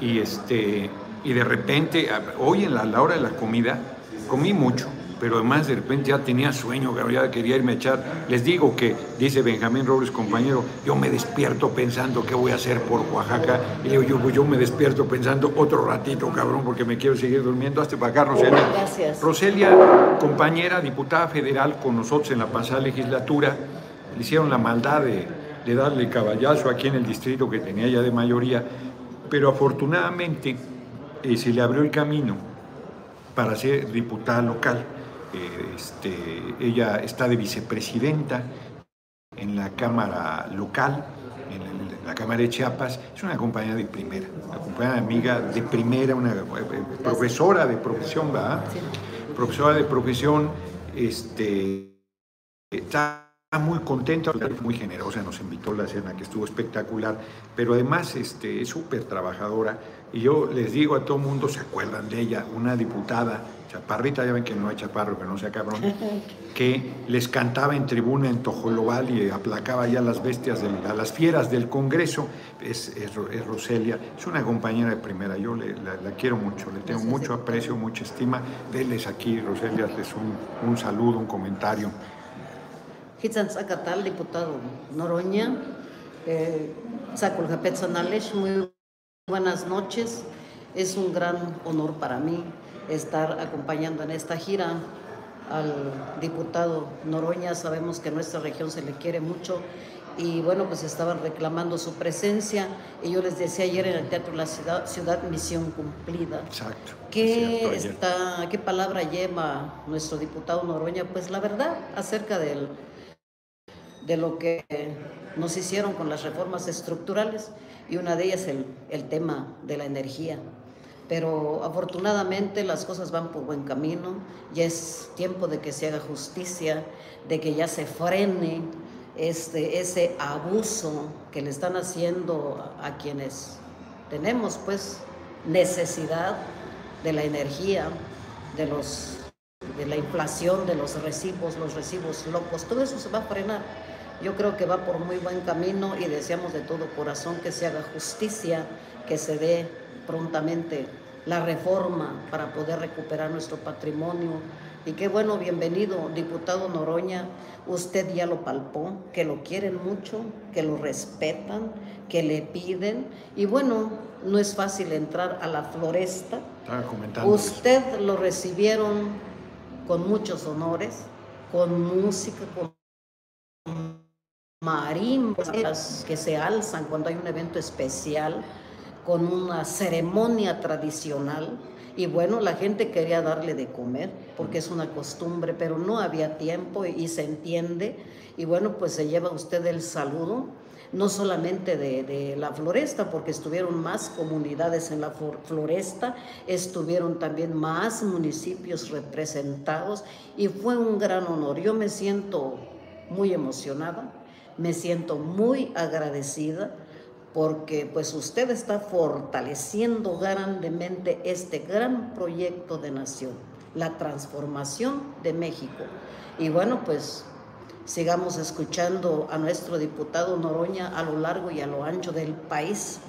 y, este, y de repente, hoy en la, hora de la comida, comí mucho, pero además de repente ya tenía sueño, ya quería irme a echar. Les digo que, dice Benjamín Robles, compañero, yo me despierto pensando qué voy a hacer por Oaxaca. Y digo, yo, yo me despierto pensando otro ratito, cabrón, porque me quiero seguir durmiendo. Hasta para acá, Roselia. Gracias. Roselia, compañera, diputada federal con nosotros en la pasada legislatura, le hicieron la maldad de, de darle caballazo aquí en el distrito que tenía ya de mayoría, pero afortunadamente eh, se le abrió el camino para ser diputada local este, ella está de vicepresidenta en la Cámara local, en la Cámara de Chiapas. Es una compañera de primera, una compañera amiga de primera, una eh, profesora de profesión, ¿verdad? Profesora de profesión, este, está muy contenta, muy generosa, nos invitó a la cena que estuvo espectacular, pero además este, es súper trabajadora y yo les digo a todo mundo, ¿se acuerdan de ella? Una diputada chaparrita, ya ven que no hay chaparro, que no sea cabrón, (laughs) que les cantaba en tribuna en Tojolobal y aplacaba ya las bestias, a las fieras del Congreso, es, Roselia, es una compañera de primera, yo la, quiero mucho, le tengo mucho aprecio, mucha estima, denles aquí, Roselia, les un, un saludo, un comentario. Zacatal, diputado Noroña, eh, muy buenas noches, es un gran honor para mí estar acompañando en esta gira al diputado Noroña. Sabemos que nuestra región se le quiere mucho y bueno, pues estaban reclamando su presencia. Y yo les decía ayer en el Teatro La Ciudad, ciudad Misión Cumplida. Exacto. ¿Qué, está, ¿Qué palabra lleva nuestro diputado Noroña? Pues la verdad acerca del, de lo que nos hicieron con las reformas estructurales y una de ellas el, el tema de la energía pero afortunadamente las cosas van por buen camino, ya es tiempo de que se haga justicia, de que ya se frene este, ese abuso que le están haciendo a, quienes tenemos pues necesidad de la energía, de, los, de la inflación, de los recibos, los recibos locos, todo eso se va a frenar. Yo creo que va por muy buen camino y deseamos de todo corazón que se haga justicia, que se dé prontamente la reforma para poder recuperar nuestro patrimonio. Y qué bueno, bienvenido, diputado Noroña. Usted ya lo palpó, que lo quieren mucho, que lo respetan, que le piden. Y bueno, no es fácil entrar a la floresta. Usted lo recibieron con muchos honores, con música, con marimbas que se alzan cuando hay un evento especial con una ceremonia tradicional y bueno, la gente quería darle de comer porque es una costumbre, pero no había tiempo y, se entiende. Y bueno, pues se lleva usted el saludo no solamente de, la floresta, porque estuvieron más comunidades en la floresta, estuvieron también más municipios representados y fue un gran honor. Yo me siento muy emocionada, me siento muy agradecida porque pues usted está fortaleciendo grandemente este gran proyecto de nación, la transformación de México. Y bueno, pues sigamos escuchando a nuestro diputado Noroña a lo largo y a lo ancho del país.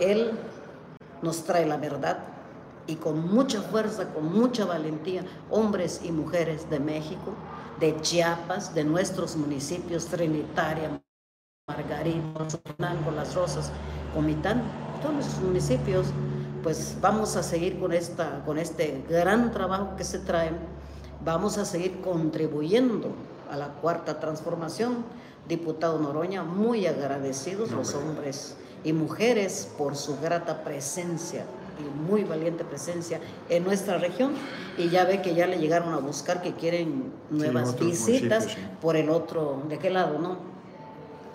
Él nos trae la verdad y con mucha fuerza, con mucha valentía, hombres y mujeres de México, de Chiapas, de nuestros municipios, Trinitaria, Margarita, con Las Rosas, Comitán, todos los municipios, pues vamos a seguir con, esta, con este gran trabajo que se trae, vamos a seguir contribuyendo a la cuarta transformación. Diputado Noroña, muy agradecidos los hombres y mujeres por su grata presencia y muy valiente presencia en nuestra región y ya ve que ya le llegaron a buscar que quieren nuevas visitas por el otro, ¿de qué lado, no?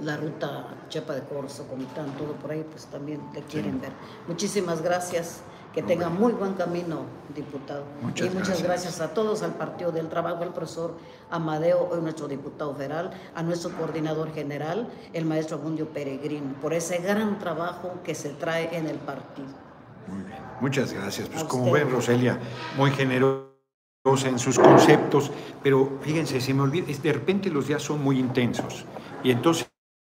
La ruta Chepa de Corso, Comitán, todo por ahí, pues también le quieren ver. Muchísimas gracias. Que tenga muy buen camino, diputado. Muchas y muchas gracias. a todos, al Partido del Trabajo, al profesor Amadeo, hoy nuestro diputado federal, a nuestro coordinador general, el maestro Abundio Peregrino, por ese gran trabajo que se trae en el partido. Muy bien, muchas gracias. Pues como ven, Roselia, muy generosa en sus conceptos, pero fíjense, se me olvida, de repente los días son muy intensos y entonces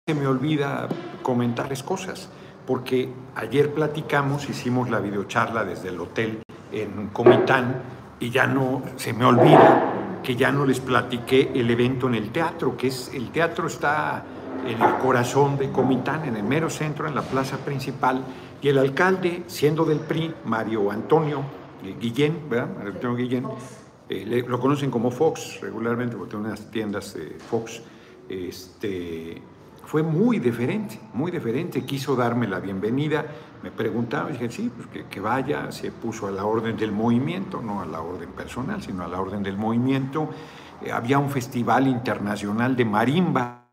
se me olvida comentarles cosas porque ayer platicamos, hicimos la videocharla desde el hotel en Comitán y ya no, se me olvida que ya no les platiqué el evento en el teatro, que es, el teatro está en el corazón de Comitán, en el mero centro, en la plaza principal, y el alcalde, siendo del PRI, Mario Antonio eh, Guillén, ¿verdad? Mario Antonio Guillén, eh, lo conocen como Fox regularmente, porque tiene unas tiendas de Fox, este, fue muy diferente, muy diferente. Quiso darme la bienvenida, me preguntaba, dije, sí, pues que, vaya, se puso a la orden del movimiento, no a la orden personal, sino a la orden del movimiento. Eh, había un festival internacional de marimbas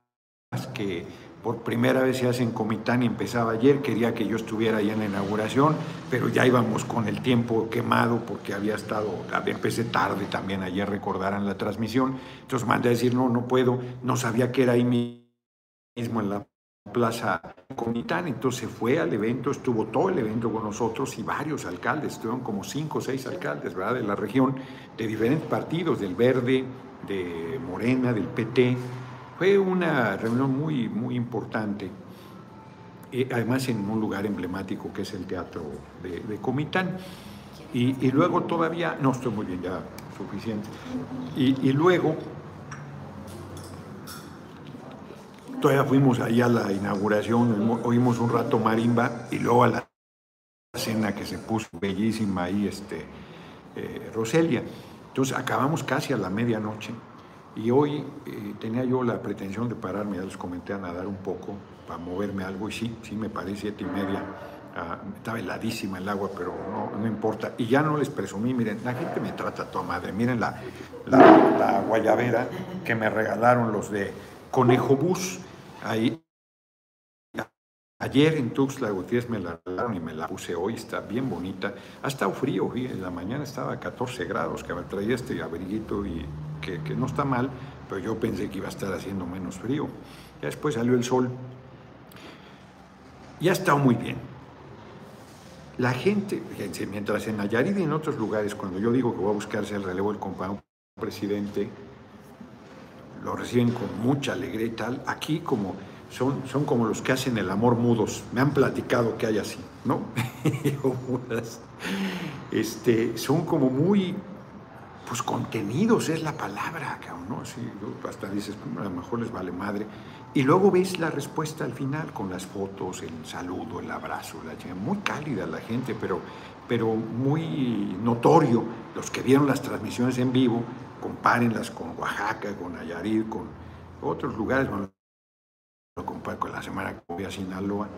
que por primera vez se hace en Comitán y empezaba ayer, quería que yo estuviera ahí en la inauguración, pero ya íbamos con el tiempo quemado porque había estado, empecé tarde también ayer, recordaran la transmisión, entonces mandé a decir, no, no puedo, no sabía que era ahí mi mismo en la Plaza Comitán, entonces fue al evento, estuvo todo el evento con nosotros y varios alcaldes, estuvieron como cinco o seis alcaldes, ¿verdad?, de la región, de diferentes partidos, del Verde, de Morena, del PT. Fue una reunión muy, muy importante, además en un lugar emblemático que es el Teatro de, Comitán. Y, luego todavía, no estoy muy bien, ya suficiente. Y, y luego Todavía fuimos ahí a la inauguración, oímos un rato marimba y luego a la cena que se puso bellísima ahí, este, eh, Roselia. Entonces acabamos casi a la medianoche y hoy eh, tenía yo la pretensión de pararme, ya les comenté a nadar un poco para moverme algo y sí, sí me paré siete y media. Ah, estaba heladísima el agua, pero no, no, importa. Y ya no les presumí, miren, la gente me trata toda madre. Miren la, la, guayabera que me regalaron los de Conejo Bus Ahí, ayer en Tuxtla Gutiérrez me la regalaron y me la puse hoy, está bien bonita. Ha estado frío, en la mañana estaba a 14 grados, que me traía este abriguito y que, no está mal, pero yo pensé que iba a estar haciendo menos frío. Ya después salió el sol. Y ha estado muy bien. La gente, fíjense, mientras en Nayarit y en otros lugares, cuando yo digo que voy a buscarse el relevo del compañero presidente, lo reciben con mucha alegría y tal. Aquí como son, son como los que hacen el amor mudos. Me han platicado que hay así, ¿no? (laughs) este, son como muy, pues contenidos es la palabra, ¿no? hasta dices, a lo mejor les vale madre. Y luego ves la respuesta al final con las fotos, el saludo, el abrazo, la muy cálida la gente, pero, pero muy notorio. Los que vieron las transmisiones en vivo compárenlas con Oaxaca, con Nayarit, con otros lugares, bueno, lo comparo con la semana que voy a Sinaloa.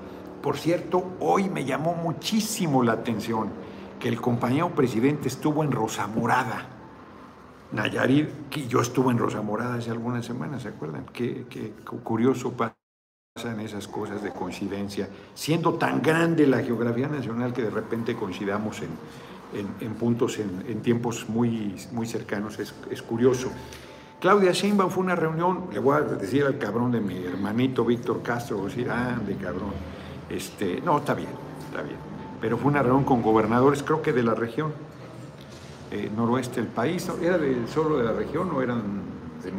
Por cierto, hoy me llamó muchísimo la atención que el compañero presidente estuvo en Rosa Morada. Nayarit, que yo estuve en Rosa Morada hace algunas semanas, ¿se acuerdan? Qué, qué curioso pasan esas cosas de coincidencia, siendo tan grande la geografía nacional que de repente coincidamos en, puntos, en, tiempos muy, muy cercanos, es, es curioso. Claudia Sheinbaum fue una reunión, le voy a decir al cabrón de mi hermanito Víctor Castro, voy a decir, ande cabrón, este, no, está bien, está bien, pero fue una reunión con gobernadores, creo que de la región, eh, noroeste del país, ¿era de, solo de la región o eran de,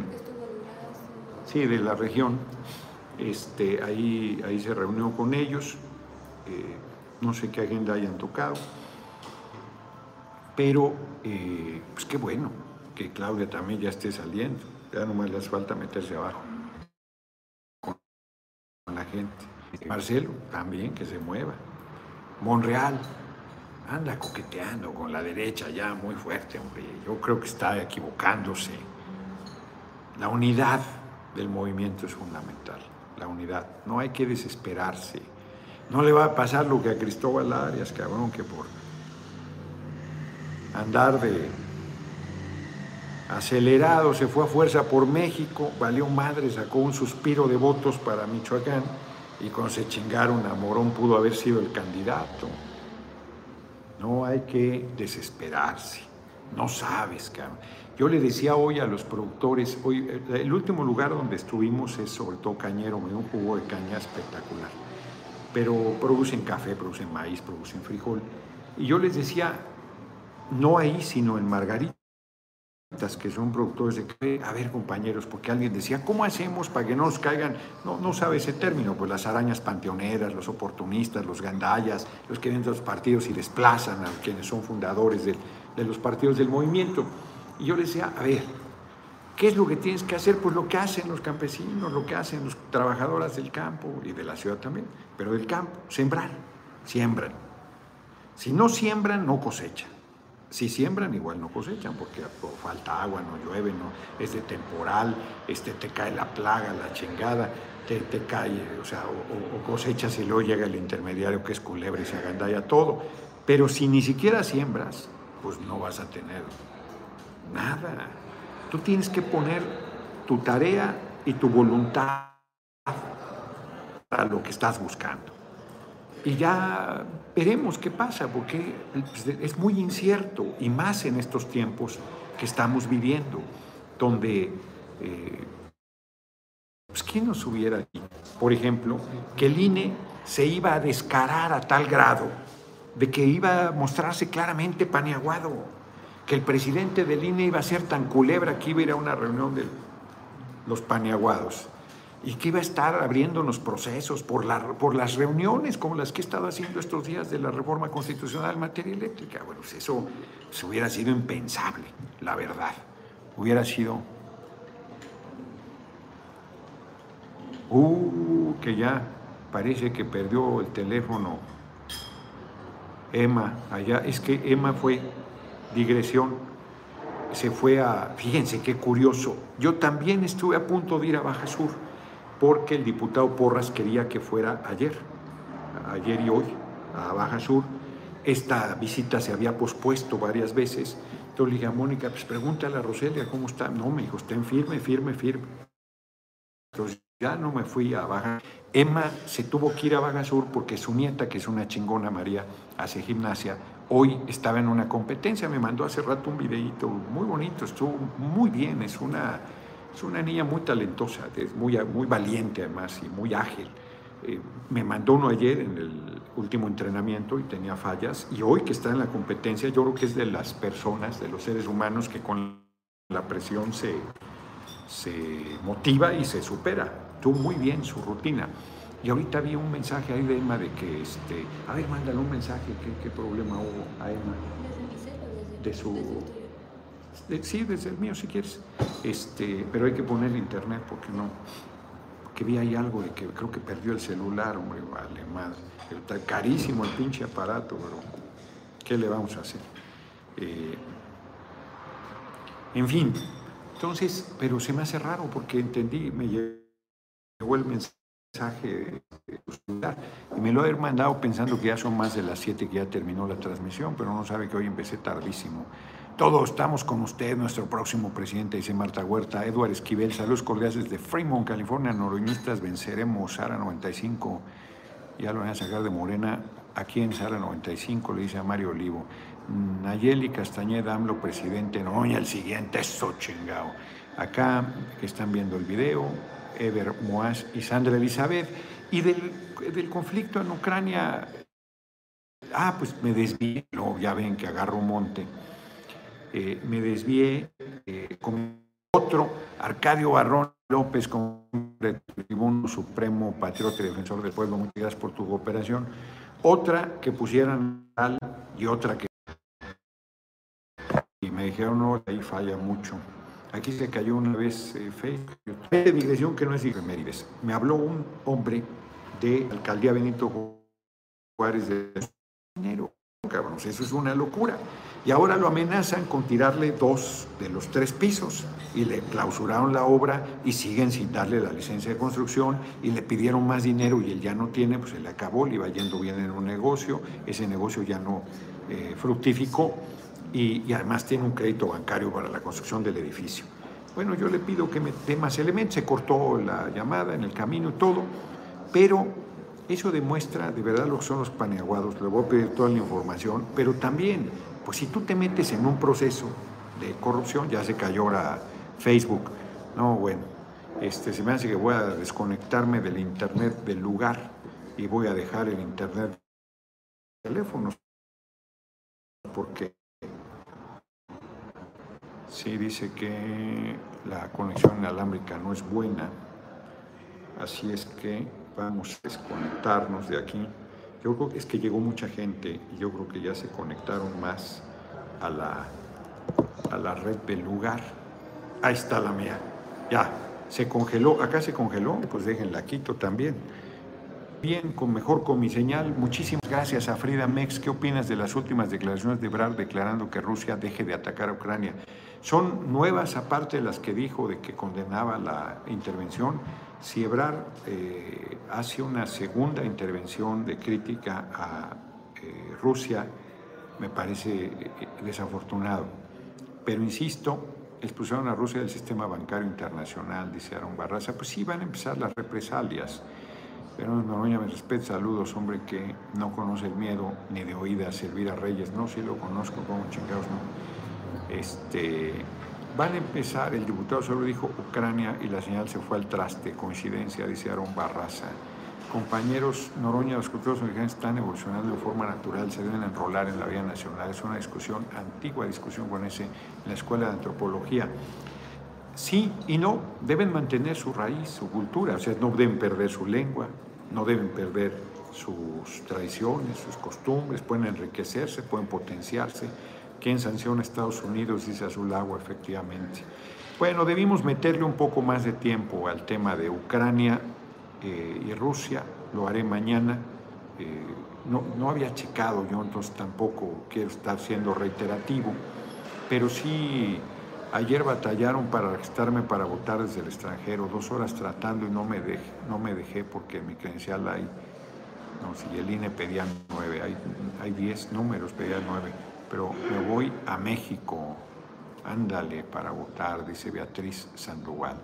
sí, de la región? Este, ahí, ahí se reunió con ellos, eh, no sé qué agenda hayan tocado, pero eh, pues qué bueno que Claudia también ya esté saliendo, ya nomás le hace falta meterse abajo con la gente. Marcelo también que se mueva. Monreal anda coqueteando con la derecha ya muy fuerte, hombre. Yo creo que está equivocándose. La unidad del movimiento es fundamental la unidad. No hay que desesperarse. No le va a pasar lo que a Cristóbal Arias, cabrón, que por andar de acelerado se fue a fuerza por México, valió madre, sacó un suspiro de votos para Michoacán y cuando se chingaron a Morón pudo haber sido el candidato. No hay que desesperarse. No sabes, cabrón. Yo le decía hoy a los productores, hoy, el último lugar donde estuvimos es sobre todo cañero, me dio un jugo de caña espectacular. Pero producen café, producen maíz, producen frijol. Y yo les decía, no ahí, sino en Margaritas, que son productores de café. A ver, compañeros, porque alguien decía, ¿cómo hacemos para que no nos caigan? No, no sabe ese término, pues las arañas panteoneras, los oportunistas, los gandallas, los que vienen de los partidos y desplazan a quienes son fundadores de, de los partidos del movimiento. Y yo le decía, a ver, ¿qué es lo que tienes que hacer? Pues lo que hacen los campesinos, lo que hacen los trabajadoras del campo y de la ciudad también, pero del campo, sembrar, siembran. Si no siembran, no cosechan. Si siembran, igual no cosechan, porque falta agua, no llueve, no, es de temporal, este, te cae la plaga, la chingada, te, te cae, o sea, o, cosechas y luego llega el intermediario que es culebra y se agandalla todo. Pero si ni siquiera siembras, pues no vas a tener Nada. Tú tienes que poner tu tarea y tu voluntad para lo que estás buscando. Y ya veremos qué pasa, porque pues, es muy incierto, y más en estos tiempos que estamos viviendo, donde, eh, pues, ¿quién nos hubiera dicho, por ejemplo, que el INE se iba a descarar a tal grado de que iba a mostrarse claramente paneaguado? que el presidente del INE iba a ser tan culebra que iba a ir a una reunión de los paneaguados y que iba a estar abriéndonos procesos por, por las reuniones como las que he estado haciendo estos días de la reforma constitucional en materia eléctrica. Bueno, pues eso hubiera sido impensable, la verdad. Hubiera sido... Uh, que ya parece que perdió el teléfono Emma allá. Es que Emma fue digresión, se fue a, fíjense qué curioso, yo también estuve a punto de ir a Baja Sur, porque el diputado Porras quería que fuera ayer, ayer y hoy, a Baja Sur. Esta visita se había pospuesto varias veces. Entonces le dije a Mónica, pues pregúntale a Roselia cómo está. No, me dijo, estén firme, firme, firme. Entonces ya no me fui a Baja. Emma se tuvo que ir a Baja Sur porque su nieta, que es una chingona María, hace gimnasia, Hoy estaba en una competencia, me mandó hace rato un videíto muy bonito, estuvo muy bien, es una, es una niña muy talentosa, es muy, muy valiente además y muy ágil. Eh, me mandó uno ayer en el último entrenamiento y tenía fallas, y hoy que está en la competencia, yo creo que es de las personas, de los seres humanos que con la presión se, se motiva y se supera. Estuvo muy bien su rutina. Y ahorita vi un mensaje ahí de Emma de que, este, a ver, mándale un mensaje, ¿qué, problema hubo a Emma? De su... sí, desde el mío si quieres. Este, pero hay que poner internet porque no... Que vi ahí algo de que creo que perdió el celular, hombre, vale, madre. Está carísimo el pinche aparato, pero ¿qué le vamos a hacer? Eh, en fin, entonces, pero se me hace raro porque entendí, me llegó el mensaje mensaje y me lo he mandado pensando que ya son más de las 7 que ya terminó la transmisión, pero no sabe que hoy empecé tardísimo. Todos estamos con usted, nuestro próximo presidente, dice Marta Huerta. Eduard Esquivel, saludos cordiales desde Fremont, California. Noroñistas venceremos, Sara 95. Ya lo van a sacar de Morena. Aquí en Sara 95, le dice a Mario Olivo. Nayeli Castañeda, AMLO, presidente. Noroña, el siguiente, eso chingado. Acá, que están viendo el video, Ever Moaz y Sandra Elizabeth. Y del, del conflicto en Ucrania, ah, pues me desvié, no, ya ven que agarro un monte eh, me desvié eh, con otro, Arcadio Barrón López, como tribuno supremo, patriota y defensor del pueblo, muchas gracias por tu cooperación. Otra que pusieran tal y otra que... Y me dijeron, no, ahí falla mucho. Aquí se cayó una vez eh, Facebook. De migración que no es Mérides. Me habló un hombre de Alcaldía Benito Juárez de dinero. Cabrón, eso es una locura. Y ahora lo amenazan con tirarle dos de los tres pisos y le clausuraron la obra y siguen sin darle la licencia de construcción y le pidieron más dinero y él ya no tiene, pues se le acabó, le iba yendo bien en un negocio, ese negocio ya no eh, fructificó y, y, además tiene un crédito bancario para la construcción del edificio. Bueno, yo le pido que me dé más elementos, se cortó la llamada en el camino y todo, pero eso demuestra de verdad lo que son los paneaguados, le voy a pedir toda la información, pero también pues si tú te metes en un proceso de corrupción, ya se cayó ahora Facebook, no, bueno, este, se me hace que voy a desconectarme del internet del lugar y voy a dejar el internet de teléfonos, porque sí dice que la conexión inalámbrica no es buena, así es que vamos a desconectarnos de aquí. Yo creo que es que llegó mucha gente y yo creo que ya se conectaron más a la, a la red del lugar. Ahí está la mía. Ya, se congeló. Acá se congeló, pues déjenla quito también. Bien, con mejor con mi señal. Muchísimas gracias a Frida Mex. ¿Qué opinas de las últimas declaraciones de Ebrard declarando que Rusia deje de atacar a Ucrania? Son nuevas, aparte de las que dijo de que condenaba la intervención si Ebrard eh, hace una segunda intervención de crítica a eh, Rusia, me parece eh, desafortunado. Pero insisto, expulsaron a Rusia del sistema bancario internacional, dice Aaron Barraza. Pues sí, van a empezar las represalias. Pero Noroña me respeto, saludos, hombre que no conoce el miedo ni de oídas servir a reyes. No, sí lo conozco, como chingados, no. Este, Van a empezar, el diputado solo dijo Ucrania y la señal se fue al traste, coincidencia, dice Aaron Barraza. Compañeros, Noroña, los culturas mexicanos están evolucionando de forma natural, se deben enrolar en la vida nacional. Es una discusión, antigua discusión con ese en la Escuela de Antropología. Sí y no, deben mantener su raíz, su cultura, o sea, no deben perder su lengua, no deben perder sus tradiciones, sus costumbres, pueden enriquecerse, pueden potenciarse ¿Quién sanciona a Estados Unidos? Dice Azul Agua, efectivamente. Bueno, debimos meterle un poco más de tiempo al tema de Ucrania eh, y Rusia. Lo haré mañana. Eh, no, no, había checado yo, entonces tampoco quiero estar siendo reiterativo. Pero sí, ayer batallaron para registrarme para votar desde el extranjero, dos horas tratando y no me dejé, no me dejé porque mi credencial hay, no, si el INE pedía nueve, hay, hay diez números, pedía nueve pero me voy a México, ándale para votar, dice Beatriz Sandoval,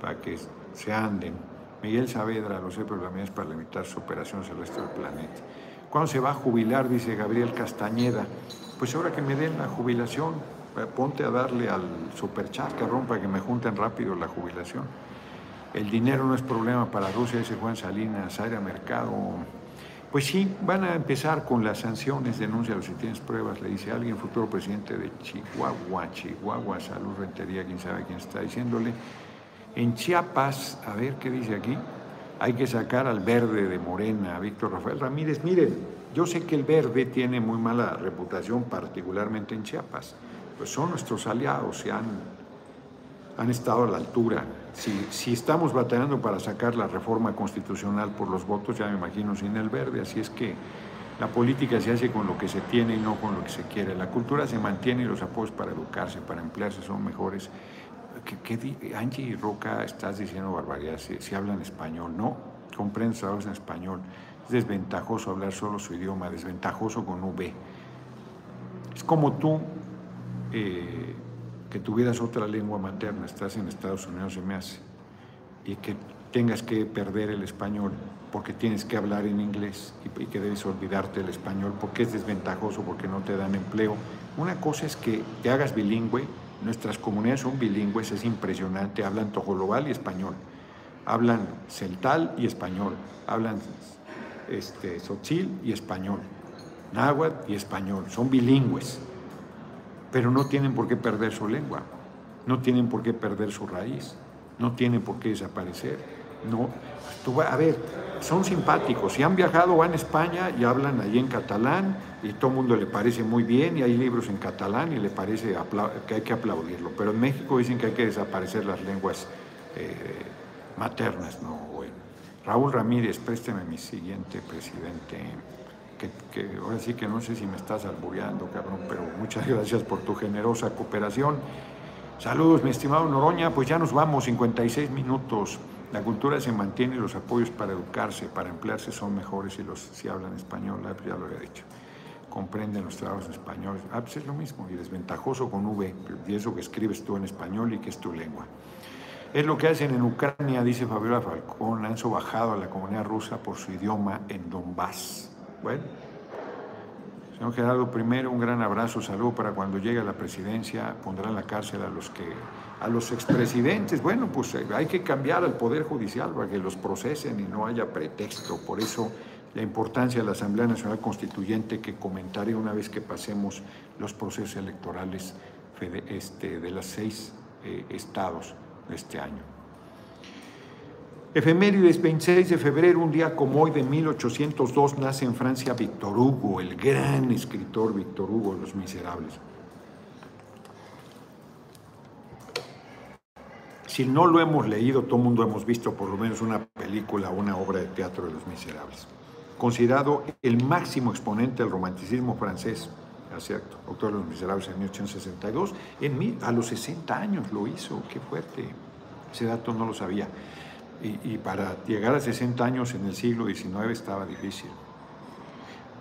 para que se anden. Miguel Saavedra, lo sé, pero también es para limitar su operación al resto del planeta. ¿Cuándo se va a jubilar? Dice Gabriel Castañeda. Pues ahora que me den la jubilación, eh, ponte a darle al superchat, cabrón, para que me junten rápido la jubilación. El dinero no es problema para Rusia, dice Juan Salinas, área mercado, pues sí, van a empezar con las sanciones, denúncialo si tienes pruebas, le dice alguien, futuro presidente de Chihuahua, Chihuahua, Salud Rentería, quién sabe quién está diciéndole. En Chiapas, a ver qué dice aquí, hay que sacar al verde de Morena, Víctor Rafael Ramírez. Miren, yo sé que el verde tiene muy mala reputación, particularmente en Chiapas, pues son nuestros aliados, se han, han estado a la altura si, estamos batallando para sacar la reforma constitucional por los votos, ya me imagino sin el verde, así es que la política se hace con lo que se tiene y no con lo que se quiere. La cultura se mantiene y los apoyos para educarse, para emplearse son mejores. ¿Qué, Angie Roca, estás diciendo barbaridades, si, hablan español, no, comprendes a en español. Es desventajoso hablar solo su idioma, desventajoso con V. Es como tú eh, que tuvieras otra lengua materna, estás en Estados Unidos, se me hace, y que tengas que perder el español porque tienes que hablar en inglés y, que debes olvidarte el español porque es desventajoso, porque no te dan empleo. Una cosa es que te hagas bilingüe, nuestras comunidades son bilingües, es impresionante, hablan tojolobal y español, hablan celtal y español, hablan este, sotzil y español, náhuatl y español, son bilingües, pero no tienen por qué perder su lengua, no tienen por qué perder su raíz, no tienen por qué desaparecer. No, a ver, son simpáticos. Si han viajado, van a España y hablan allí en catalán y todo el mundo le parece muy bien y hay libros en catalán y le parece que hay que aplaudirlo. Pero en México dicen que hay que desaparecer las lenguas eh, maternas. No, bueno. Raúl Ramírez, présteme mi siguiente presidente. Que, que, ahora sí que no sé si me estás albureando, cabrón, pero muchas (laughs) gracias por tu generosa cooperación. Saludos, mi estimado Noroña, pues ya nos vamos, 56 minutos. La cultura se mantiene y los apoyos para educarse, para emplearse son mejores si, los, si hablan español, ah, ya lo había dicho. Comprenden los trabajos españoles. Ah, pues es lo mismo, y desventajoso con V, y eso que escribes tú en español y que es tu lengua. Es lo que hacen en Ucrania, dice Fabiola Falcón, han sobajado a la comunidad rusa por su idioma en Donbass. Bueno, señor Gerardo, primero un gran abrazo, saludo para cuando llegue a la presidencia, pondrá en la cárcel a los que a los expresidentes. Bueno, pues eh, hay que cambiar al Poder Judicial para que los procesen y no haya pretexto. Por eso la importancia de la Asamblea Nacional Constituyente que comentaré una vez que pasemos los procesos electorales este, de los seis eh, estados de este año. Efemérides 26 de febrero, un día como hoy de 1802, nace en Francia Víctor Hugo, el gran escritor Víctor Hugo, Los Miserables. Si no lo hemos leído, todo el mundo hemos visto por lo menos una película una obra de teatro de Los Miserables. Considerado el máximo exponente del romanticismo francés, cierto, autor de Los Miserables en 1862, en, a los 60 años lo hizo, qué fuerte, ese dato no lo sabía y, para llegar a 60 años en el siglo XIX estaba difícil.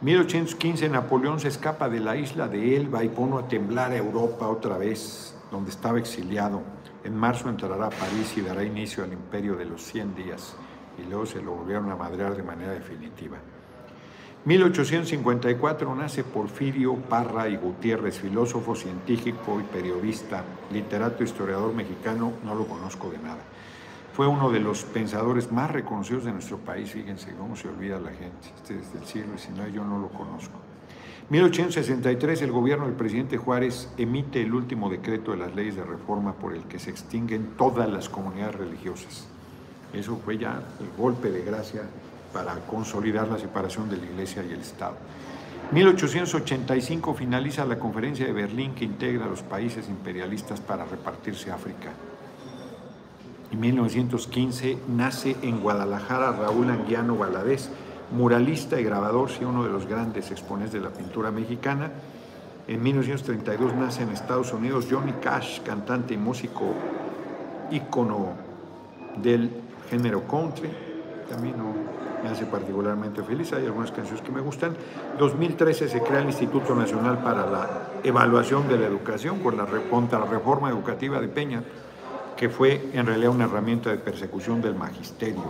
1815 Napoleón se escapa de la isla de Elba y pone a temblar a Europa otra vez, donde estaba exiliado. En marzo entrará a París y dará inicio al imperio de los 100 días y luego se lo volvieron a madrear de manera definitiva. 1854 nace Porfirio Parra y Gutiérrez, filósofo, científico y periodista, literato, historiador mexicano, no lo conozco de nada. Fue uno de los pensadores más reconocidos de nuestro país, fíjense cómo se olvida la gente, este desde el siglo XIX yo no lo conozco. 1863 el gobierno del presidente Juárez emite el último decreto de las leyes de reforma por el que se extinguen todas las comunidades religiosas. Eso fue ya el golpe de gracia para consolidar la separación de la Iglesia y el Estado. 1885 finaliza la conferencia de Berlín que integra a los países imperialistas para repartirse África. En 1915 nace en Guadalajara Raúl Anguiano Valadez, muralista y grabador, sí, uno de los grandes exponentes de la pintura mexicana. En 1932 nace en Estados Unidos Johnny Cash, cantante y músico ícono del género country. También me hace particularmente feliz, hay algunas canciones que me gustan. 2013 se crea el Instituto Nacional para la Evaluación de la Educación con la, contra la reforma educativa de Peña que fue en realidad una herramienta de persecución del magisterio.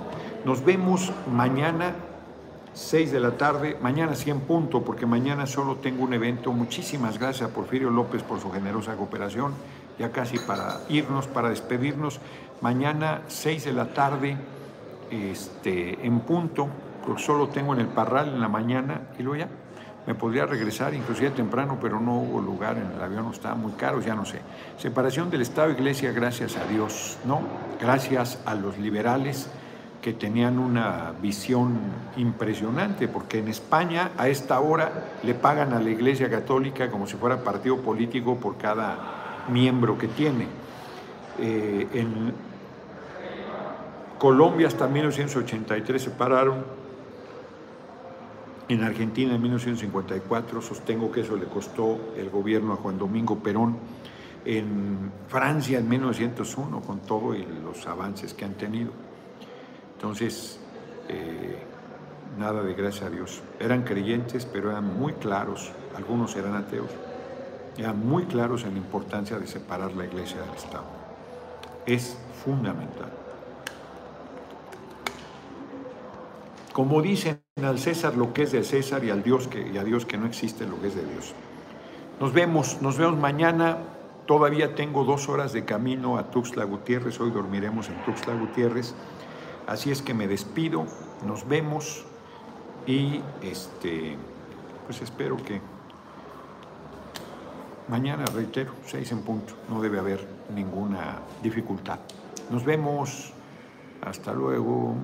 Nos vemos mañana, 6 de la tarde, mañana 100 punto, porque mañana solo tengo un evento. Muchísimas gracias a Porfirio López por su generosa cooperación, ya casi para irnos, para despedirnos. Mañana 6 de la tarde, este, en punto, porque solo tengo en el Parral en la mañana y luego ya me podría regresar inclusive temprano, pero no hubo lugar en el avión, estaba muy caro, ya no sé. Separación del Estado Iglesia, gracias a Dios, ¿no? Gracias a los liberales que tenían una visión impresionante, porque en España a esta hora le pagan a la Iglesia Católica como si fuera partido político por cada miembro que tiene. Eh, en Colombia hasta 1983 separaron en Argentina en 1954, sostengo que eso le costó el gobierno a Juan Domingo Perón. En Francia en 1901, con todo y los avances que han tenido. Entonces, eh, nada de gracias a Dios. Eran creyentes, pero eran muy claros. Algunos eran ateos. eran muy claros en la importancia de separar la iglesia del Estado. Es fundamental. Como dicen al César lo que es de César y al Dios que, y a Dios que no existe lo que es de Dios. Nos vemos, nos vemos mañana. Todavía tengo dos horas de camino a Tuxtla Gutiérrez. Hoy dormiremos en Tuxtla Gutiérrez. Así es que me despido. Nos vemos y este, pues espero que mañana, reitero, seis en punto. No debe haber ninguna dificultad. Nos vemos. Hasta luego.